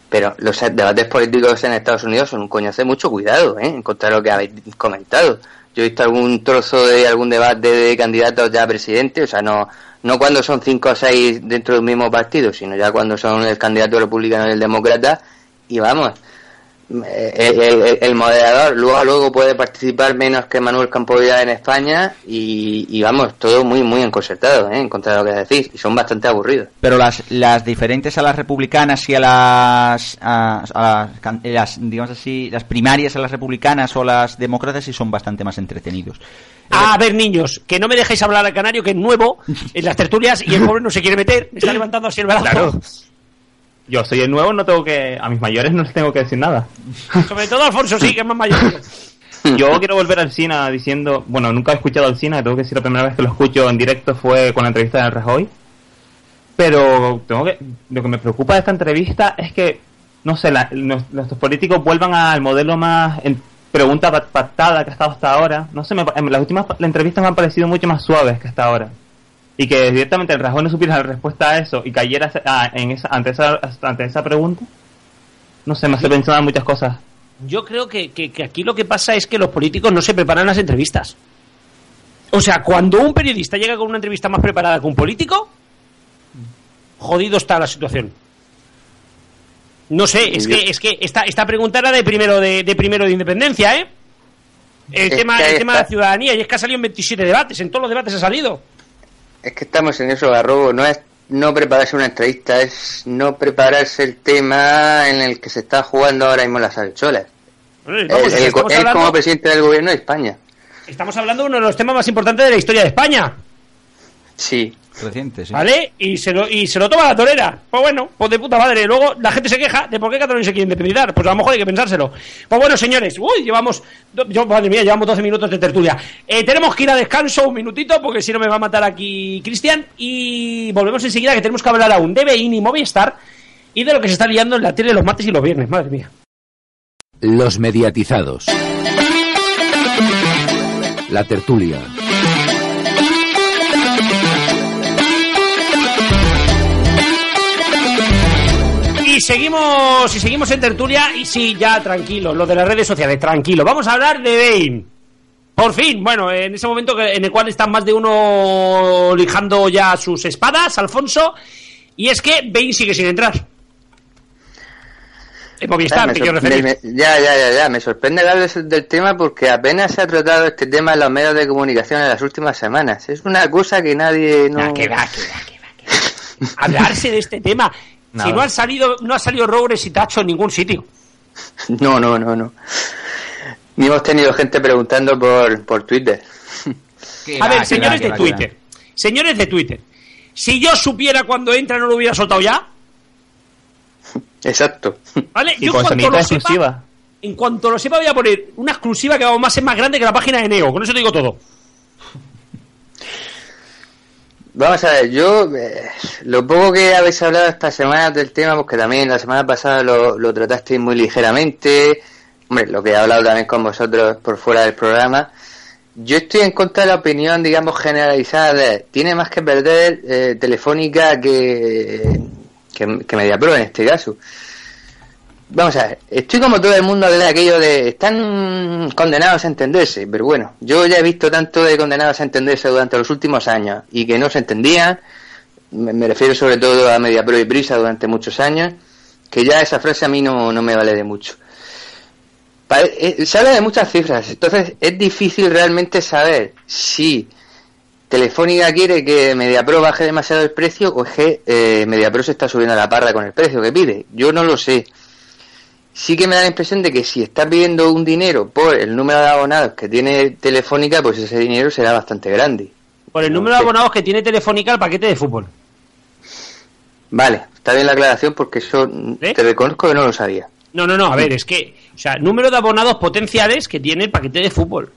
Pero los debates políticos en Estados Unidos son un coñazo de mucho cuidado, ¿eh? En contra de lo que habéis comentado. Yo he visto algún trozo de algún debate de candidatos ya a presidente, o sea, no, no cuando son cinco o seis dentro de un mismo partido, sino ya cuando son el candidato republicano y el demócrata, y vamos, el, el- el moderador luego luego puede participar menos que Manuel Campovida en España y, y vamos, todo muy muy enconcertado, ¿eh? en contra de lo que decís, y son bastante aburridos. Pero las, las diferentes a las republicanas y a las, a, a las, digamos así, las primarias a las republicanas o las demócratas sí son bastante más entretenidos. A ver, niños, que no me dejéis hablar al canario, que es nuevo en las tertulias y el pobre no se quiere meter. Me está levantando así el brazo. Claro. Yo soy el nuevo, no tengo que. A mis mayores no les tengo que decir nada. Sobre todo Alfonso, sí, que es más mayor. Yo quiero volver al cine diciendo, bueno, nunca he escuchado al cine, tengo que decir la primera vez que lo escucho en directo fue con la entrevista de Rajoy. Pero tengo que, lo que me preocupa de esta entrevista es que, no sé, la- nuestros políticos vuelvan al modelo más en pregunta pa- pactada que ha estado hasta ahora. No sé, me en las últimas entrevistas me han parecido mucho más suaves que hasta ahora. Y que directamente el Rajoy no supiera la respuesta a eso y cayera a- en esa, ante, esa, ante esa pregunta. No sé, me hace pensar en muchas cosas. Yo creo que, que- que aquí lo que pasa es que los políticos no se preparan las entrevistas. O sea, cuando un periodista llega con una entrevista más preparada que un político, jodido está la situación. No sé, es que, es que esta, esta pregunta era de primero de, de primero de independencia, ¿eh? El Es tema, el tema de la ciudadanía, y es que ha salido en 27 debates, en todos los debates ha salido. Es que estamos en eso, Garrobo. No es no prepararse una entrevista, es no prepararse el tema en el que se está jugando ahora mismo las. Vamos, Él- hablando, como presidente del gobierno de España. estamos hablando de uno de los temas más importantes de la historia de España, Sí. Reciente, sí. ¿vale? Y se lo, y se lo toma la torera. Pues bueno, pues de puta madre. Luego la gente se queja de por qué Cataluña se quiere independizar. Pues a lo mejor hay que pensárselo. Pues bueno, señores, uy, llevamos, do- yo, madre mía, llevamos 12 minutos de tertulia. Eh, tenemos que ir a descanso un minutito porque si no me va a matar aquí Cristian. Y volvemos enseguida que tenemos que hablar aún de Bein y Movistar y de lo que se está liando en la tele los martes y los viernes. Madre mía. Los mediatizados. La tertulia. Seguimos, y seguimos en tertulia, y sí, ya tranquilo, lo de las redes sociales, tranquilo. Vamos a hablar de Bane. Por fin, bueno, en ese momento en el cual están más de uno lijando ya sus espadas, Alfonso, y es que Bane sigue sin entrar. En Movistar, me referir. me- ya, ya, ya, ya. Me sorprende hablar de- del tema porque apenas se ha tratado este tema en los medios de comunicación en las últimas semanas. Es una cosa que nadie no... Ah, que va, que va, que va, que va. Hablarse de este tema. Si no han salido, no ha salido Rogres y Tacho en ningún sitio. No, no, no, no. Ni hemos tenido gente preguntando por, por Twitter. A ver, señores de Twitter. Señores de Twitter. Si yo supiera cuando entra, no lo hubiera soltado ya. Exacto. ¿Vale? Y yo con en cuanto lo sepa, exclusiva. en cuanto lo sepa, voy a poner una exclusiva que vamos más es más grande que la página de Neo. Con eso te digo todo. Vamos a ver, yo eh, lo poco que habéis hablado esta semana del tema, porque también la semana pasada lo, lo tratasteis muy ligeramente, hombre, lo que he hablado también con vosotros por fuera del programa, yo estoy en contra de la opinión, digamos, generalizada de tiene más que perder eh, Telefónica que, que, que en este caso. Vamos a ver, estoy como todo el mundo de aquello de están condenados a entenderse, pero bueno, yo ya he visto tanto de condenados a entenderse durante los últimos años y que no se entendían, me, refiero sobre todo a MediaPro y Prisa durante muchos años, que ya esa frase a mí no, no me vale de mucho. Pare- eh, habla de muchas cifras, entonces es difícil realmente saber si Telefónica quiere que MediaPro baje demasiado el precio o es que eh, MediaPro se está subiendo a la parra con el precio que pide. Yo no lo sé. Sí que me da la impresión de que si está pidiendo un dinero por el número de abonados que tiene Telefónica, pues ese dinero será bastante grande. Por el número de abonados que tiene Telefónica el paquete de fútbol. Vale, está bien la aclaración porque eso ¿Eh? te reconozco que no lo sabía. No, no, no, a ver, es que, o sea, número de abonados potenciales que tiene el paquete de fútbol.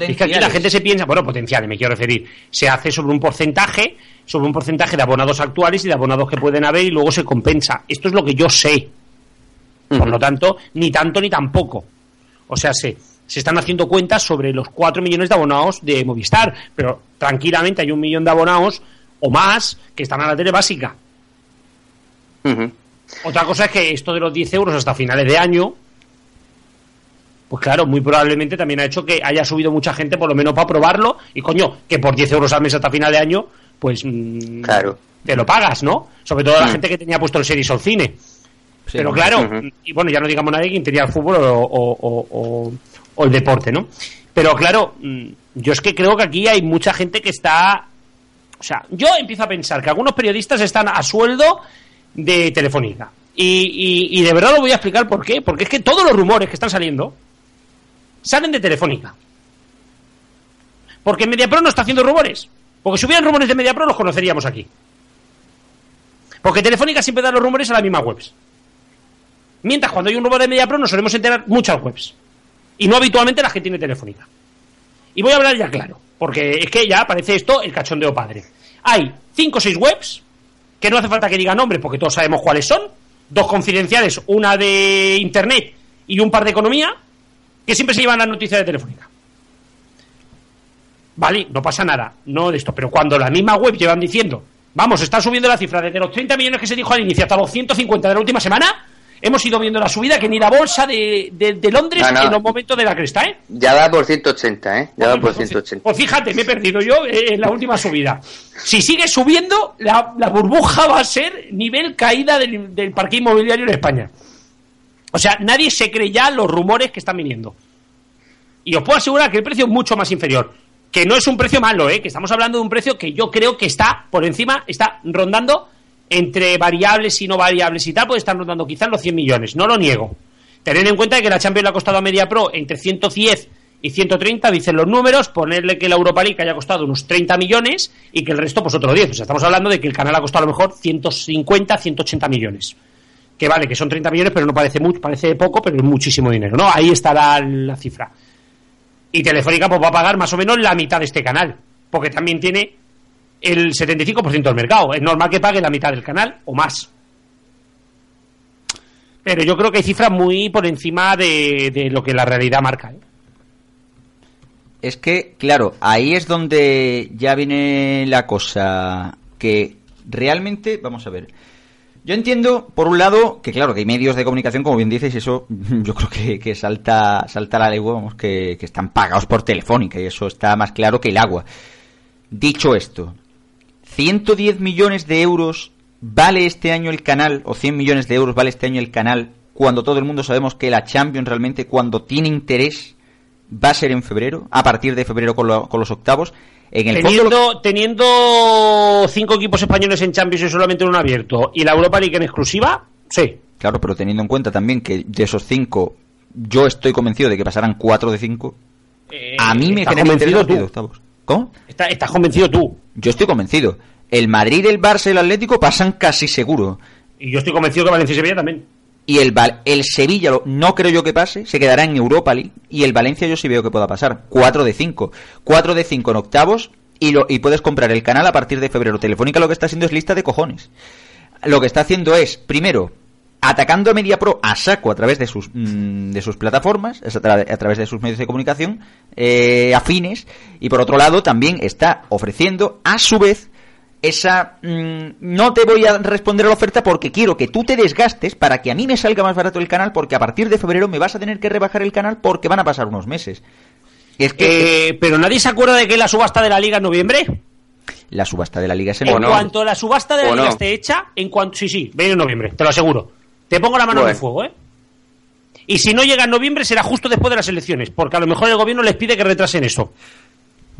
Es que aquí la gente se piensa, bueno, potenciales, me quiero referir, se hace sobre un porcentaje, sobre un porcentaje de abonados actuales y de abonados que pueden haber y luego se compensa. Esto es lo que yo sé. Por lo tanto, ni tanto ni tampoco. O sea, se, se están haciendo cuentas sobre los 4 millones de abonados de Movistar, pero tranquilamente hay un millón de abonados o más que están a la tele básica. Otra cosa es que esto de los 10 euros hasta finales de año, pues claro, muy probablemente también ha hecho que haya subido mucha gente, por lo menos para probarlo, y coño, que por 10 euros al mes hasta final de año, pues mm, Claro. te lo pagas, ¿no? Sobre todo la Mm. gente que tenía puesto el series o el Pero claro, y bueno, ya no digamos nadie quien tenía el fútbol o, o- o- o- o el deporte, ¿no? Pero claro, mm, yo es que creo que aquí hay mucha gente que está. O sea, yo empiezo a pensar que algunos periodistas están a sueldo de Telefónica. Y, y- y de verdad lo voy a explicar por qué. Porque es que todos los rumores que están saliendo salen de Telefónica. Porque Mediapro no está haciendo rumores. Porque si hubieran rumores de Mediapro los conoceríamos aquí. Porque Telefónica siempre da los rumores a las mismas webs. Mientras cuando hay un rumor de MediaPro nos solemos enterar muchas webs. Y no habitualmente las que tiene Telefónica. Y voy a hablar ya claro, porque es que ya parece esto el cachondeo padre. Hay cinco o seis webs, que no hace falta que diga nombres porque todos sabemos cuáles son, dos confidenciales, una de internet y un par de economía, que siempre se llevan las noticias de Telefónica. Vale, no pasa nada, no de esto, pero cuando la misma web llevan diciendo, vamos, está subiendo la cifra desde los 30 millones que se dijo al inicio hasta los 150 de la última semana, hemos ido viendo la subida que ni la bolsa de, de- de Londres No, no. en los momentos de la cresta, ¿eh? Ya va por 180, ¿eh? Ya va por 180. Pues fíjate, me he perdido yo eh, en la última subida. Si sigue subiendo, la, la burbuja va a ser nivel caída del, del parque inmobiliario en España. O sea, nadie se cree ya los rumores que están viniendo. Y os puedo asegurar que el precio es mucho más inferior. Que no es un precio malo, ¿eh? que estamos hablando de un precio que yo creo que está por encima, está rondando entre variables y no variables y tal, puede estar rondando quizás los 100 millones, no lo niego. Tened en cuenta que la Champions le ha costado a Media Pro entre 110 y 130, dicen los números, ponerle que la Europa League haya costado unos 30 millones y que el resto pues otro 10. O sea, estamos hablando de que el canal ha costado a lo mejor 150, 180 millones. Que vale, que son 30 millones, pero no parece mucho, parece poco, pero es muchísimo dinero, ¿no? Ahí está la, la cifra. Y Telefónica pues va a pagar más o menos la mitad de este canal, porque también tiene el 75% del mercado. Es normal que pague la mitad del canal o más. Pero yo creo que hay cifras muy por encima de, de lo que la realidad marca. ¿eh? Es que, claro, ahí es donde ya viene la cosa que realmente, vamos a ver. Yo entiendo, por un lado, que claro, que hay medios de comunicación, como bien dices, y eso yo creo que, que salta, salta la legua, vamos, que, que están pagados por Telefónica, y eso está más claro que el agua. Dicho esto, 110 millones de euros vale este año el canal, o 100 millones de euros vale este año el canal, cuando todo el mundo sabemos que la Champions realmente, cuando tiene interés, va a ser en febrero, a partir de febrero con, lo- con los octavos. En el fondo, Teniendo, teniendo cinco equipos españoles en Champions y solamente uno abierto, y la Europa League en exclusiva, sí. claro, pero teniendo en cuenta también que de esos cinco, yo estoy convencido de que pasarán cuatro de cinco. Eh, A mí me genera interés los octavos. ¿Cómo? Está- estás convencido tú. Yo estoy convencido. El Madrid, el Barça y el Atlético pasan casi seguro. Y yo estoy convencido que Valencia y Sevilla también. Y el, el Sevilla no creo yo que pase, se quedará en Europa League. Y el Valencia yo sí veo que pueda pasar. 4 de 5. 4 de 5 en octavos. Y, lo, y puedes comprar el canal a partir de febrero. Telefónica lo que está haciendo es lista de cojones. Lo que está haciendo es, primero, atacando a MediaPro a saco a través de sus, mm, de sus plataformas, a, tra- a través de sus medios de comunicación eh, afines. Y por otro lado, también está ofreciendo, a su vez, esa mm, no te voy a responder a la oferta porque quiero que tú te desgastes para que a mí me salga más barato el canal porque a partir de febrero me vas a tener que rebajar el canal porque van a pasar unos meses. Es que Eh, pero nadie se acuerda de que la subasta de la Liga en noviembre. la subasta de la liga es en En cuanto la subasta de la ¿O Liga no? esté hecha, en cuanto sí, sí, viene en noviembre, te lo aseguro. Te pongo la mano en el fuego, ¿eh? Y si no llega en noviembre será justo después de las elecciones, porque a lo mejor el gobierno les pide que retrasen eso.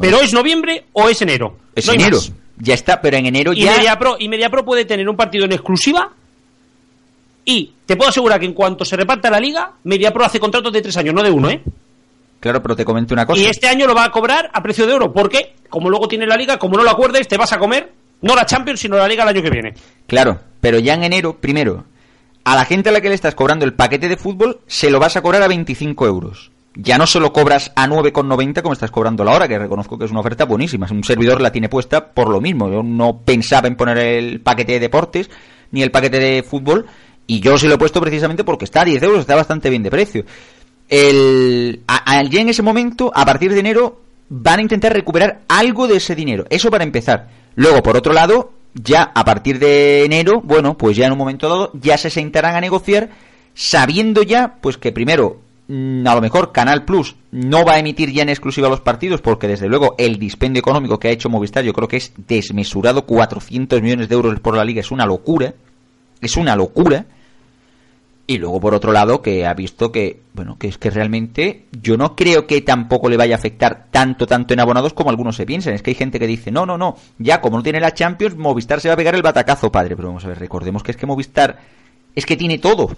Pero es noviembre o es enero. es No enero. más. Ya está, pero en enero Y ya Mediapro, y Mediapro puede tener un partido en exclusiva. Y te puedo asegurar que en cuanto se reparta la liga, Mediapro hace contratos de tres años, no de uno, ¿eh? Claro, pero te comento una cosa. Y este año lo va a cobrar a precio de oro, porque como luego tiene la liga, como no lo acuerdes, te vas a comer no la Champions, sino la liga el año que viene. Claro, pero ya en enero, primero, a la gente a la que le estás cobrando el paquete de fútbol, se lo vas a cobrar a 25 euros. Ya no se lo cobras a 9,90 como estás cobrando la hora, que reconozco que es una oferta buenísima. Un servidor la tiene puesta por lo mismo. Yo no pensaba en poner el paquete de deportes ni el paquete de fútbol, y yo sí lo he puesto precisamente porque está a 10 euros, está bastante bien de precio. El, a- en ese momento, a partir de enero, van a intentar recuperar algo de ese dinero. Eso para empezar. Luego, por otro lado, ya a partir de enero, bueno, pues ya en un momento dado, ya se sentarán a negociar, sabiendo ya, pues que primero, mm, a lo mejor Canal Plus no va a emitir ya en exclusiva los partidos, porque desde luego el dispendio económico que ha hecho Movistar, yo creo que es desmesurado, 400 millones de euros por la liga, es una locura, es una locura. Y luego, por otro lado, que ha visto que, bueno, que es que realmente yo no creo que tampoco le vaya a afectar tanto, tanto en abonados como algunos se piensan. Es que hay gente que dice, no, no, no, ya como no tiene la Champions, Movistar se va a pegar el batacazo, padre. Pero vamos a ver, recordemos que es que Movistar es que tiene todo.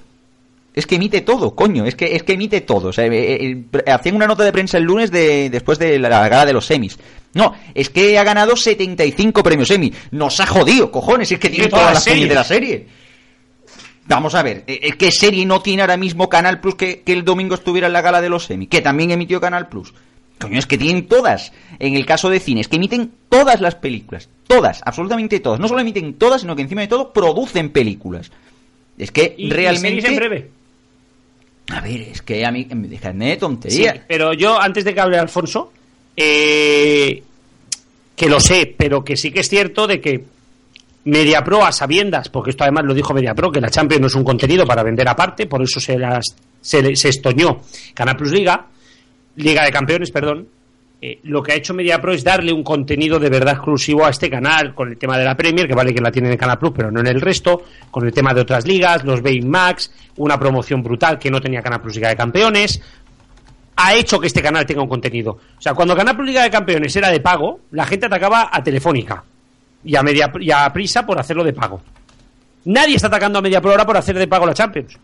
Es que emite todo, coño, es que, es que emite todo. O sea, eh, eh, hacían una nota de prensa el lunes de, después de la, la gala de los semis. No, es que ha ganado 75 premios Emmy. Nos ha jodido, cojones, es que tiene todas las series. de la serie. Vamos a ver, eh, eh, ¿qué serie no tiene ahora mismo Canal Plus que, que el domingo estuviera en la gala de los Emmy? Que también emitió Canal Plus. Coño, es que tienen todas. En el caso de cines, que emiten todas las películas. Todas, absolutamente todas. No solo emiten todas, sino que encima de todo producen películas. Es que Y- y realmente. series en breve. A ver, es que a mí. Dejadme de tontería. Sí, pero yo, antes de que hable Alfonso, eh, que lo sé, pero que sí que es cierto de que MediaPro a sabiendas, porque esto además lo dijo MediaPro, que la Champions no es un contenido para vender aparte, por eso se, las, se, se estoñó Canal Plus Liga, Liga de Campeones, perdón. eh, lo que ha hecho MediaPro es darle un contenido de verdad exclusivo a este canal, con el tema de la Premier, que vale que la tienen en Canal Plus, pero no en el resto, con el tema de otras ligas, los Bein Max, una promoción brutal que no tenía Canal Plus Liga de Campeones, ha hecho que este canal tenga un contenido. O sea, cuando Canal Plus Liga de Campeones era de pago, la gente atacaba a Telefónica y a, media, y a Prisa por hacerlo de pago. Nadie está atacando a Media Pro ahora por hacer de pago la Champions.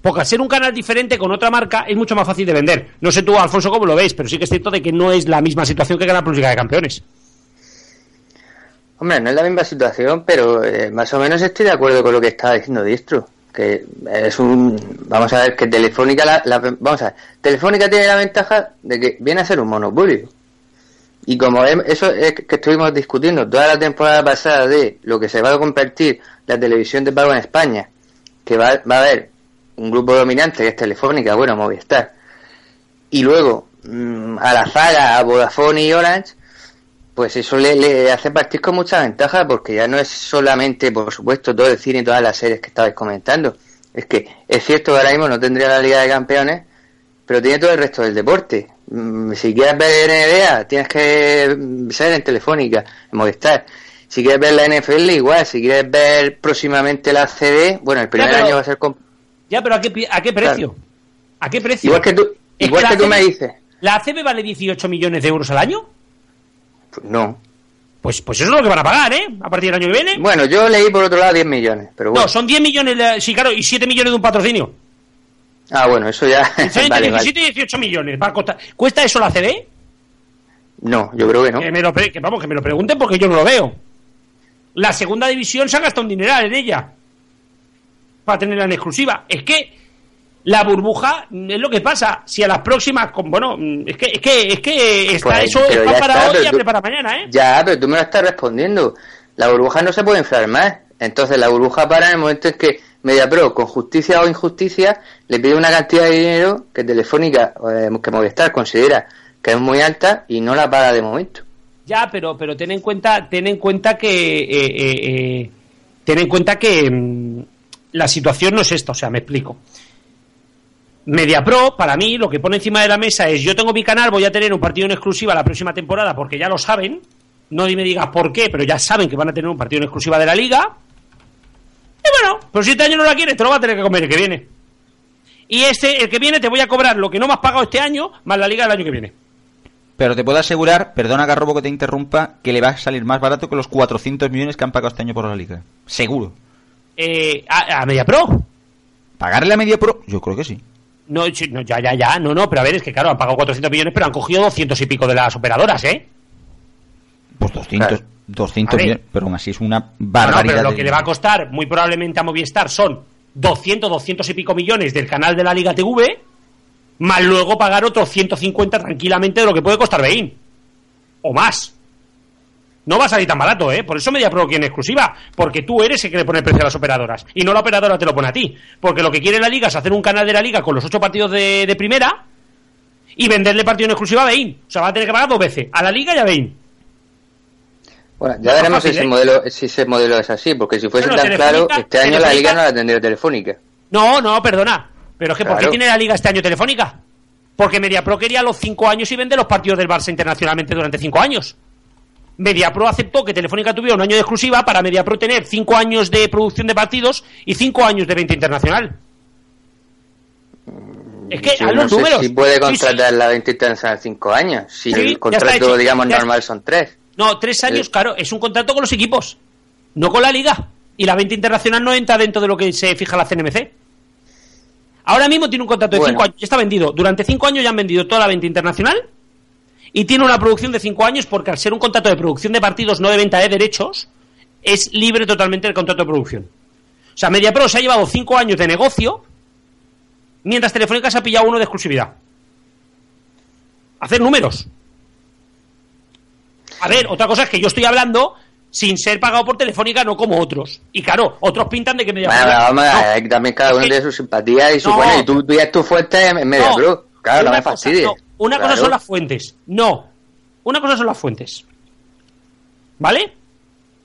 Porque al ser un canal diferente con otra marca es mucho más fácil de vender. No sé tú, Alfonso, cómo lo ves, pero sí que es cierto de que no es la misma situación que Plus Liga de Campeones. Hombre, no es la misma situación, pero eh, más o menos estoy de acuerdo con lo que estaba diciendo Distro. Que es un. Vamos a ver, que Telefónica. La, la- vamos a ver. Telefónica tiene la ventaja de que viene a ser un monopolio. Y como eso es que estuvimos discutiendo toda la temporada pasada de lo que se va a convertir la televisión de pago en España, que va, va a haber un grupo dominante que es Telefónica, bueno, Movistar, y luego mm, a la zaga, a Vodafone y Orange, pues eso le, le hace partir con mucha ventaja porque ya no es solamente, por supuesto, todo el cine y todas las series que estabais comentando. Es que es cierto que ahora mismo no tendría la Liga de Campeones, pero tiene todo el resto del deporte. Mm, Si quieres ver NBA, tienes que ser en Telefónica, en Movistar. Si quieres ver la NFL, igual. Si quieres ver próximamente la CD, bueno, el primer pero- año va a ser con... Ya, pero ¿a qué, a qué precio? ¿A qué precio? Igual que tú, igual que tú me dices. ¿La ACB vale 18 millones de euros al año? Pues no. Pues, pues eso es lo que van a pagar, ¿eh? A partir del año que viene. Bueno, yo leí por otro lado 10 millones, pero bueno. No, son 10 millones, sí, claro, y 7 millones de un patrocinio. Ah, bueno, eso ya... Son entre vale, 17 y 18 millones. Va a costar. ¿Cuesta eso la CD? No, yo creo que no. Que, me lo que vamos, que me lo pregunten porque yo no lo veo. La segunda división se ha gastado un dineral en ella. Para tenerla en exclusiva. Es que la burbuja es lo que pasa. Si a las próximas. con- bueno, es que, es que, es que está Pues, eso está para está, hoy y hambre para mañana, ¿eh? Ya, pero tú me lo estás respondiendo. La burbuja no se puede inflar más. Entonces la burbuja para en el momento en que MediaPro, con justicia o injusticia, le pide una cantidad de dinero que Telefónica, eh, que Movistar considera que es muy alta y no la paga de momento. Ya, pero, pero ten en cuenta, ten en cuenta que eh, eh, eh, ten en cuenta que mm, la situación no es esta, o sea, me explico. MediaPro, para mí, lo que pone encima de la mesa es yo tengo mi canal, voy a tener un partido en exclusiva la próxima temporada, porque ya lo saben. No me digas por qué, pero ya saben que van a tener un partido en exclusiva de la liga. Y bueno, pero si este año no la quieres, te lo va a tener que comer el que viene. Y este, el que viene, te voy a cobrar lo que no me has pagado este año, más la liga del año que viene. Pero te puedo asegurar, perdona Garrobo que te interrumpa, que le va a salir más barato que los 400 millones que han pagado este año por la liga. Seguro. Eh, a, a MediaPro. ¿Pagarle a Media Pro? Yo creo que sí. No, ya, ya, ya, no, no, pero a ver, es que claro, han pagado 400 millones, pero han cogido 200 y pico de las operadoras, ¿eh? Pues 200, Claro. 200 A ver. millones, pero aún así es una No, no, barbaridad. pero lo de que le va a costar muy probablemente a Movistar son 200, 200 y pico millones del canal de la Liga TV, más luego pagar otros 150 tranquilamente de lo que puede costar Bein. O más. No va a salir tan barato, ¿eh? Por eso MediaPro quiere exclusiva. Porque tú eres el que le pone el precio a las operadoras. Y no la operadora te lo pone a ti. Porque lo que quiere la Liga es hacer un canal de la Liga con los ocho partidos de, de primera y venderle partido en exclusiva a Bein. O sea, va a tener que pagar dos veces. A la Liga y a Bein. Bueno, ya No veremos fácil, si, ese ¿eh? modelo, si ese modelo es así, porque si fuese Bueno, tan claro, este año la liga no la tendría Telefónica. No, no, perdona. Pero es que ¿por qué Claro. tiene la Liga este año Telefónica? Porque MediaPro quería los cinco años y vende los partidos del Barça internacionalmente durante cinco años. MediaPro aceptó que Telefónica tuviera un año de exclusiva para MediaPro tener cinco años de producción de partidos y cinco años de venta internacional. Es que, haz no los sé números. si puede Sí, sí. contratar la 20 internacional cinco años. Si Sí, el contrato, digamos, normal son tres. No, tres años, Eh. claro, es un contrato con los equipos, no con la liga. Y la venta internacional no entra dentro de lo que se fija la CNMC. Ahora mismo tiene un contrato de Bueno. cinco años, ya está vendido. Durante cinco años ya han vendido toda la venta internacional y tiene una producción de cinco años porque al ser un contrato de producción de partidos, no de venta de derechos, es libre totalmente el contrato de producción. O sea, MediaPro se ha llevado cinco años de negocio, mientras Telefónica se ha pillado uno de exclusividad. Hacer números. A ver, otra cosa es que yo estoy hablando sin ser pagado por Telefónica, no como otros. Y claro, otros pintan de que Bueno, MediaPro... pero vamos No. también cada uno tiene su simpatía y su No. bueno, y tú, tú ya es tu fuente en No. club. Claro, no Una me cosa- fastidies. no, una cosa son las fuentes. No. Una cosa son las fuentes. ¿Vale?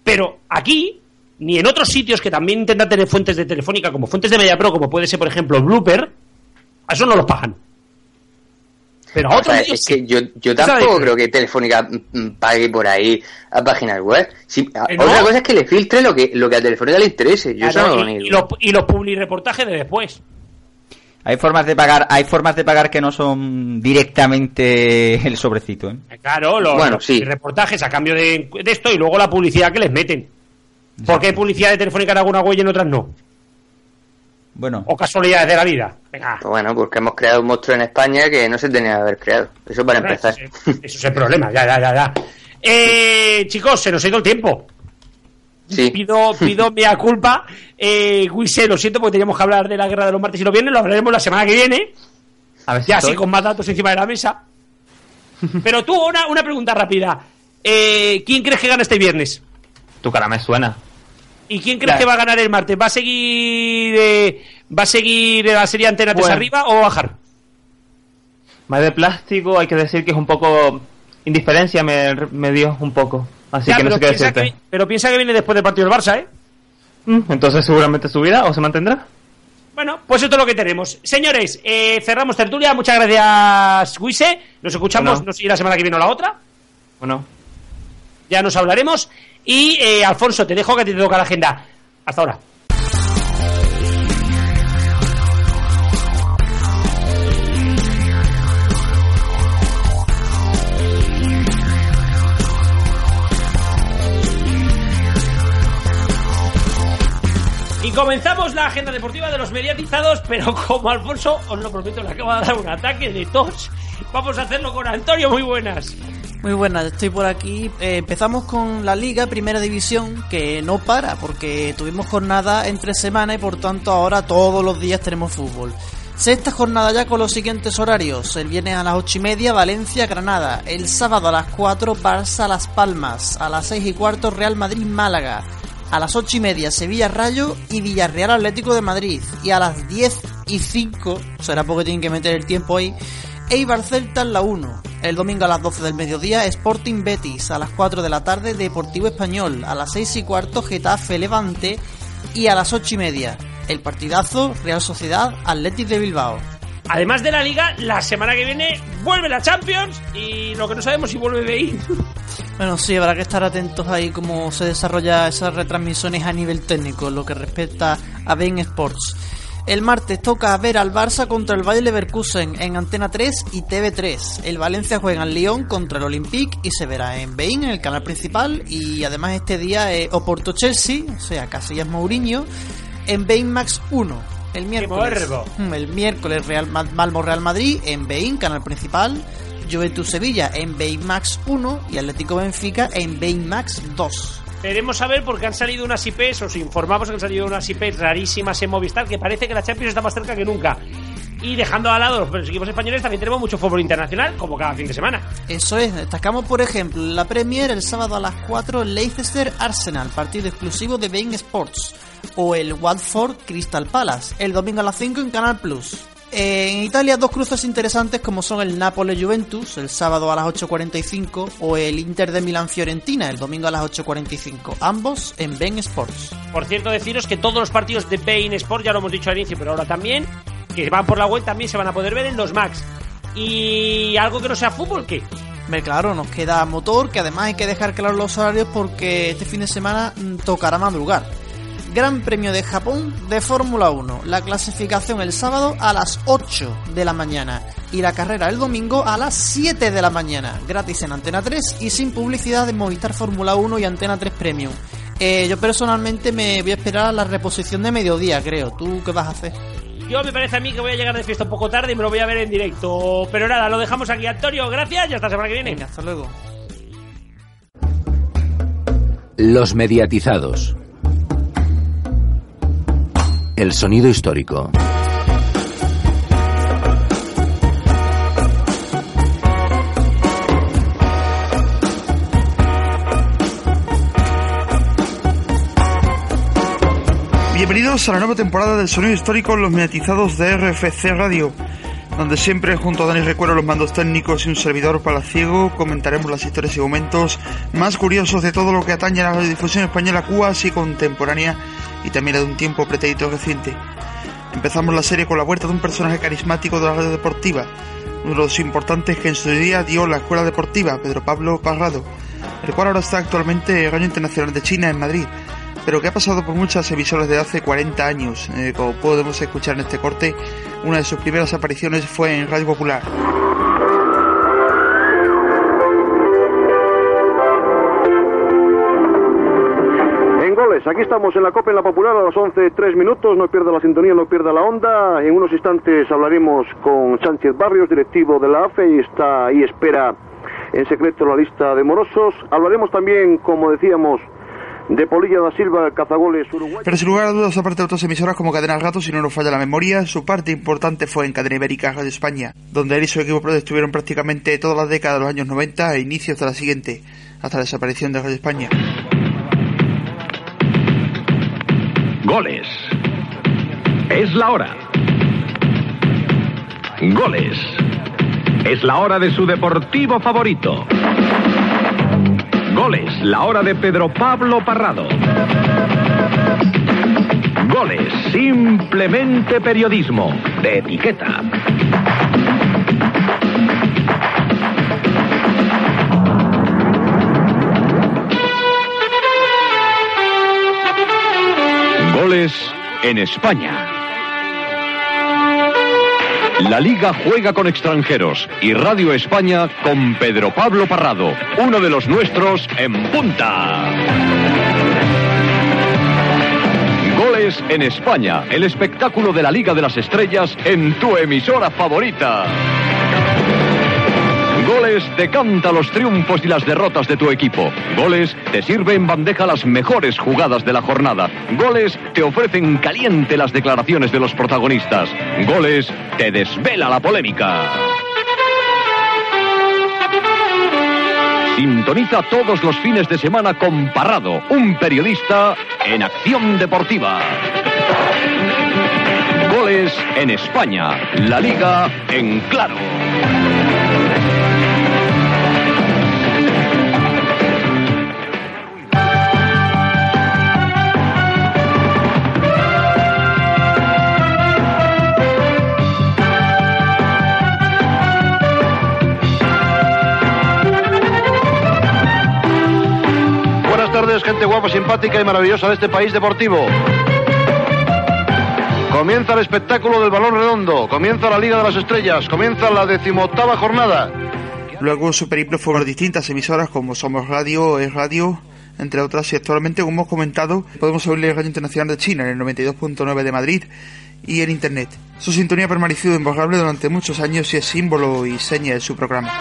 Pero aquí, ni en otros sitios que también intentan tener fuentes de Telefónica, como fuentes de MediaPro, como puede ser, por ejemplo, Blooper, a eso no los pagan. Pero otros sea, es sí. que yo, yo tampoco creo que Telefónica mm, mm, pague por ahí a páginas web. Sí, a- ¿Que no? Otra cosa es que le filtre lo que, lo que a Telefónica le interese. Yo Claro, eso no lo y, los, y los publireportajes de después. Hay formas de pagar, hay formas de pagar que no son directamente el sobrecito, ¿eh? Eh, Claro, los, Bueno, los sí. reportajes a cambio de, de esto y luego la publicidad que les meten. ¿Por qué hay publicidad de Telefónica en alguna web y en otras no? Bueno, O casualidades de la vida. Venga. Pues bueno, porque hemos creado un monstruo en España que no se tenía que haber creado. Eso para Bueno, empezar. Eso, es- eso es el problema, ya, ya, ya, ya. Eh, chicos, se nos ha ido el tiempo. Sí. Pido, pido mea culpa. Eh, Guise, lo siento porque teníamos que hablar de la guerra de los martes y los viernes, lo hablaremos la semana que viene. A ver si Ya así con más datos encima de la mesa. Pero tú, una, una pregunta rápida. Eh, ¿Quién crees que gana este viernes? Tu cara me suena. ¿Y quién crees que va a ganar el martes? ¿Va a seguir eh, va a seguir la serie Antena 3 Bueno. arriba o bajar? Más de plástico, hay que decir que es un poco. Indiferencia me, me dio un poco. Así Ya, que no sé qué decirte. que, pero piensa que viene después del partido del Barça, ¿eh? Mm, Entonces seguramente subirá o se mantendrá. Bueno, pues esto es lo que tenemos. Señores, eh, cerramos tertulia. Muchas gracias, Guise. Nos escuchamos, Bueno. no sé si la semana que viene o la otra. Bueno, Ya nos hablaremos. Y, eh, Alfonso, te dejo que te toca la agenda. Hasta ahora. Y comenzamos la agenda deportiva de los mediatizados, pero como Alfonso, os lo prometo, le acaba de dar un ataque de tos. Vamos a hacerlo con Antonio, muy buenas. Muy buenas, estoy por aquí. Eh, empezamos con la Liga Primera División, que no para, porque tuvimos jornada entre semana y por tanto ahora todos los días tenemos fútbol. Sexta jornada ya con los siguientes horarios. El viernes a las ocho y media, Valencia, Granada. El sábado a las 4, Barça, Las Palmas. A las seis y cuarto, Real Madrid, Málaga. A las ocho y media, Sevilla, Rayo y Villarreal Atlético de Madrid. Y a las 10 y 5, será porque tienen que meter el tiempo ahí, Eibar Celta en la 1. El domingo a las 12 del mediodía, Sporting Betis. A las 4 de la tarde, Deportivo Español. A las 6 y cuarto, Getafe Levante. Y a las 8 y media, el partidazo Real Sociedad Atlético de Bilbao. Además de la liga, la semana que viene vuelve la Champions y lo que no sabemos si vuelve BI. Bueno, sí, habrá que estar atentos ahí cómo se desarrolla esas retransmisiones a nivel técnico, lo que respecta a Bein Sports. El martes toca ver al Barça contra el Bayer Leverkusen en Antena 3 y TV3. El Valencia juega en Lyon contra el Olympique y se verá en Bein, en el canal principal. Y además este día eh, Oporto Chelsea, o sea, Casillas Mourinho, en Bein Max 1. El miércoles! Mm, el miércoles Real Ma- Malmo Real Madrid en Bein, canal principal. Juventus Sevilla en Bein Max 1 y Atlético Benfica en Bein Max 2. Veremos a ver porque han salido unas IPs, os informamos que han salido unas IPs rarísimas en Movistar, que parece que la Champions está más cerca que nunca. Y dejando al lado los equipos españoles, también tenemos mucho fútbol internacional, como cada fin de semana. Eso es, destacamos por ejemplo la Premier el sábado a las 4 Leicester Arsenal, partido exclusivo de Bein Sports, o el Watford Crystal Palace, el domingo a las 5 en Canal Plus. En Italia dos cruces interesantes como son el Napoli Juventus el sábado a las 8.45 o el Inter de Milán Fiorentina el domingo a las 8.45, ambos en Bein Sports. Por cierto, deciros que todos los partidos de Bein Sport, ya lo hemos dicho al inicio, pero ahora también, que van por la web, también se van a poder ver en los Max. Y algo que no sea fútbol, ¿qué? Claro, nos queda motor, que además hay que dejar claros los horarios porque este fin de semana mm, tocará madrugar. Gran Premio de Japón de Fórmula 1. La clasificación el sábado a las 8 de la mañana y la carrera el domingo a las 7 de la mañana. Gratis en Antena 3 y sin publicidad de Movistar Fórmula 1 y Antena 3 Premium. Eh, yo personalmente me voy a esperar a la reposición de mediodía, creo. ¿Tú qué vas a hacer? Yo me parece a mí que voy a llegar de fiesta un poco tarde y me lo voy a ver en directo. Pero nada, lo dejamos aquí, Antonio. Gracias y hasta la semana que viene. Venga, hasta luego. Los mediatizados. El sonido histórico. Bienvenidos a la nueva temporada del sonido histórico los mediatizados de RFC Radio, donde siempre junto a Dani Recuero, los mandos técnicos y un servidor palaciego comentaremos las historias y momentos más curiosos de todo lo que atañe a la radiodifusión española cuasi contemporánea y también de un tiempo pretérito reciente. Empezamos la serie con la vuelta de un personaje carismático de la radio deportiva, uno de los importantes que en su día dio la escuela deportiva, Pedro Pablo Parrado, el cual ahora está actualmente en Radio Internacional de China en Madrid pero que ha pasado por muchas emisoras de hace 40 años. Eh, como podemos escuchar en este corte, una de sus primeras apariciones fue en Radio Popular. Aquí estamos en la Copa en la Popular a las 11, 3 minutos, no pierda la sintonía, no pierda la onda. En unos instantes hablaremos con Sánchez Barrios, directivo de la AFE, y está ahí espera en secreto la lista de morosos. Hablaremos también, como decíamos, de Polilla da Silva, cazagoles Uruguay. Pero sin lugar a dudas, aparte de otras emisoras como Cadena Gato, si no nos falla la memoria, su parte importante fue en Cadena Ibérica Radio España, donde él y su equipo estuvieron prácticamente todas las décadas de los años 90 e inicios de la siguiente, hasta la desaparición de Radio España. Goles. Es la hora. Goles. Es la hora de su deportivo favorito. Goles, la hora de Pedro Pablo Parrado. Goles, simplemente periodismo, de etiqueta. Goles en España. La Liga juega con extranjeros y Radio España con Pedro Pablo Parrado, uno de los nuestros en punta. Goles en España, el espectáculo de la Liga de las Estrellas en tu emisora favorita. Goles te canta los triunfos y las derrotas de tu equipo. Goles te sirve en bandeja las mejores jugadas de la jornada. Goles te ofrecen caliente las declaraciones de los protagonistas. Goles te desvela la polémica. Sintoniza todos los fines de semana con Parrado, un periodista en acción deportiva. Goles en España, la liga en claro. Buenas tardes, gente guapa, simpática y maravillosa de este país deportivo. Comienza el espectáculo del balón redondo, comienza la Liga de las Estrellas, comienza la decimoctava jornada. Luego su periplo por distintas emisoras como Somos Radio, Es Radio, entre otras, y actualmente, como hemos comentado, podemos oírle en Radio Internacional de China, en el 92.9 de Madrid y en Internet. Su sintonía ha permanecido imborrable durante muchos años y es símbolo y seña de su programa.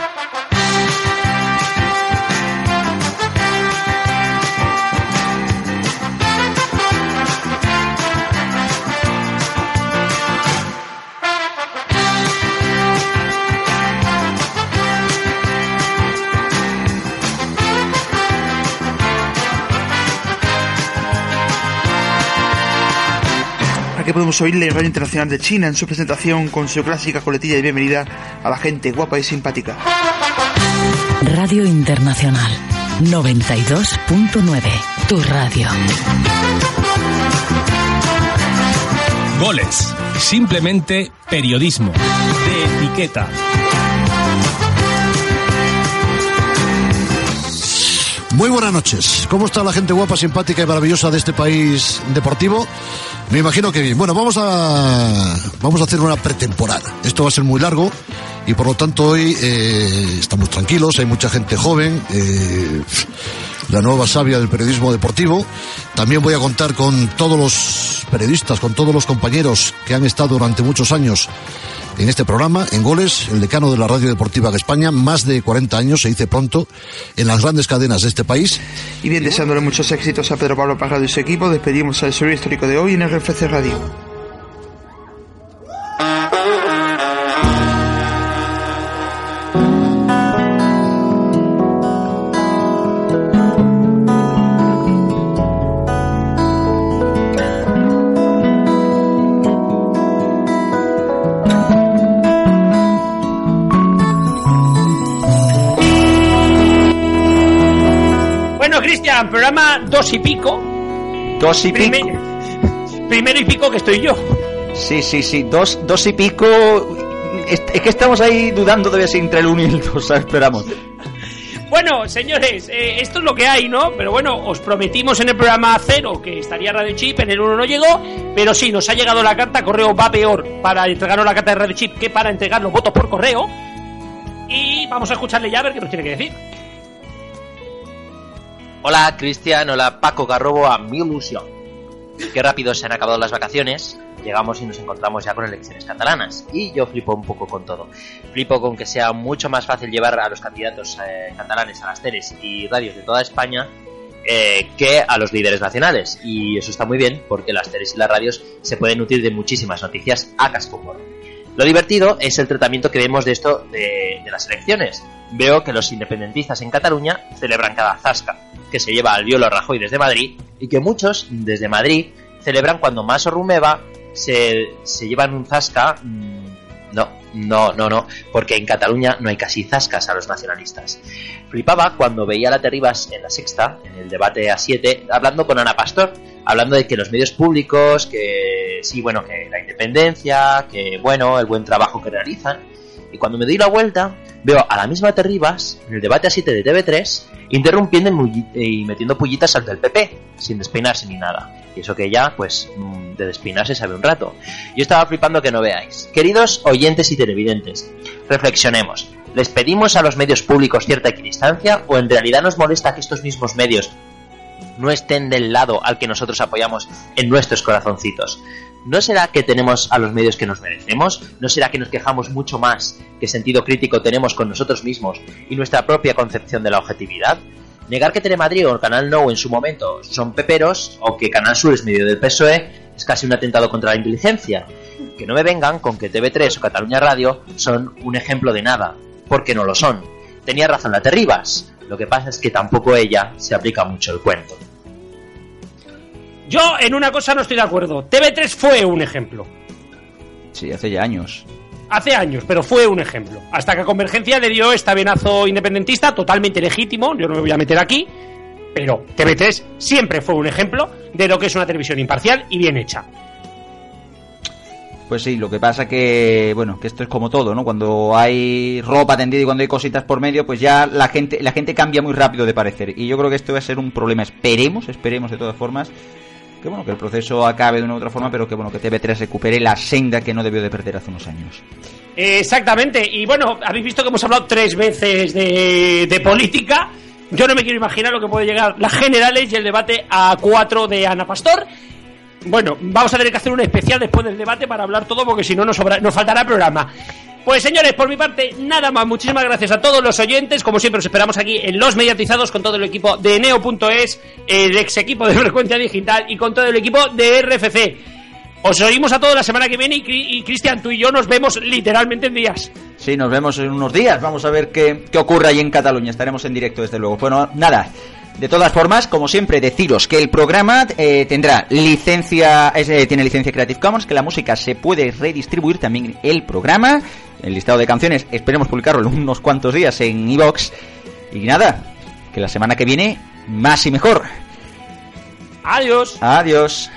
Aquí podemos oírle en Radio Internacional de China en su presentación con su clásica coletilla de bienvenida a la gente guapa y simpática. Radio Internacional 92.9, tu radio. Goles, simplemente periodismo, de etiqueta. Muy buenas noches. ¿Cómo está la gente guapa, simpática y maravillosa de este país deportivo? Me imagino que bien. Bueno, vamos a vamos a hacer una pretemporada. Esto va a ser muy largo y por lo tanto hoy eh, estamos tranquilos. Hay mucha gente joven. eh, la nueva savia del periodismo deportivo. También voy a contar con todos los periodistas, con todos los compañeros que han estado durante muchos años en este programa, en Goles, el decano de la radio deportiva de España, más de 40 años, se dice pronto, en las grandes cadenas de este país. Y bien, deseándole muchos éxitos a Pedro Pablo Parrado y su equipo, despedimos al suelo histórico de hoy en RFC Radio. Programa dos y pico. Dos y pico. Primero y pico que estoy yo. Sí, sí, sí, dos, dos y pico. Es, es que estamos ahí dudando de si entre el uno y el dos. Esperamos. Bueno, señores, eh, esto es lo que hay, ¿no? Pero bueno, os prometimos en el programa cero que estaría Radio Chip, en el 1 no llegó, pero sí, nos ha llegado la carta, correo va peor para entregarnos la carta de Radio Chip que para entregar los votos por correo. Y vamos a escucharle ya a ver qué nos tiene que decir. Hola Cristian, hola Paco Garrobo a mi ilusión. Qué rápido se han acabado las vacaciones, llegamos y nos encontramos ya con elecciones catalanas. Y yo flipo un poco con todo. Flipo con que sea mucho más fácil llevar a los candidatos eh, catalanes a las teles y radios de toda España eh, que a los líderes nacionales. Y eso está muy bien porque las teles y las radios se pueden nutrir de muchísimas noticias a casco. Lo divertido es el tratamiento que vemos de esto de, las elecciones. Veo que los independentistas en Cataluña celebran cada zasca, que se lleva al violo Rajoy desde Madrid y que muchos desde Madrid celebran cuando Maso Rumeva se, se llevan un zasca. mm, No, no, no, no, porque en Cataluña no hay casi zascas a los nacionalistas. Flipaba cuando veía a la Terribas en la sexta, en el debate a 7, hablando con Ana Pastor, hablando de que los medios públicos, que sí, bueno, que la independencia, que bueno, el buen trabajo que realizan. Y cuando me doy la vuelta, veo a la misma Terribas, en el debate a 7 de TV3, interrumpiendo y metiendo pullitas al del PP, sin despeinarse ni nada. Y eso que ya, pues, mm, de despeinarse sabe un rato. Yo estaba flipando que no veáis. Queridos oyentes y televidentes, reflexionemos. ¿Les pedimos a los medios públicos cierta equidistancia o en realidad nos molesta que estos mismos medios no estén del lado al que nosotros apoyamos en nuestros corazoncitos? ¿No será que tenemos a los medios que nos merecemos? ¿No será que nos quejamos mucho más que sentido crítico tenemos con nosotros mismos y nuestra propia concepción de la objetividad? Negar que Telemadrid o Canal No en su momento son peperos o que Canal Sur es medio del PSOE es casi un atentado contra la inteligencia. Que no me vengan con que TV3 o Cataluña Radio son un ejemplo de nada, porque no lo son. Tenía razón la Terribas, lo que pasa es que tampoco ella se aplica mucho el cuento. Yo en una cosa no estoy de acuerdo. TV3 fue un ejemplo. Sí, hace ya años. Hace años, pero fue un ejemplo. Hasta que Convergencia le dio este venazo independentista, totalmente legítimo, yo no me voy a meter aquí, pero TV3 siempre fue un ejemplo de lo que es una televisión imparcial y bien hecha. Pues sí, lo que pasa que, bueno, que esto es como todo, ¿no? Cuando hay ropa tendida y cuando hay cositas por medio, pues ya la gente, la gente cambia muy rápido de parecer. Y yo creo que esto va a ser un problema. Esperemos, esperemos de todas formas, que bueno, que el proceso acabe de una u otra forma, pero que bueno, que TV3 recupere la senda que no debió de perder hace unos años. Exactamente, y bueno, habéis visto que hemos hablado tres veces de, política. Yo no me quiero imaginar lo que puede llegar las generales y el debate a cuatro de Ana Pastor. Bueno, vamos a tener que hacer un especial después del debate para hablar todo, porque si no nos, sobra- nos faltará programa. Pues señores, por mi parte, nada más. Muchísimas gracias a todos los oyentes. Como siempre, os esperamos aquí en Los Mediatizados con todo el equipo de Neo.es, el ex equipo de Frecuencia Digital y con todo el equipo de RFC. Os oímos a todos la semana que viene y, Cri- y Cristian, tú y yo nos vemos literalmente en días. Sí, nos vemos en unos días. Vamos a ver qué, qué ocurre ahí en Cataluña. Estaremos en directo, desde luego. Bueno, nada. De todas formas, como siempre, deciros que el programa eh, tendrá licencia, es, eh, tiene licencia Creative Commons, que la música se puede redistribuir también el programa. El listado de canciones, esperemos publicarlo en unos cuantos días en iVox. Y nada, que la semana que viene, más y mejor. Adiós. Adiós.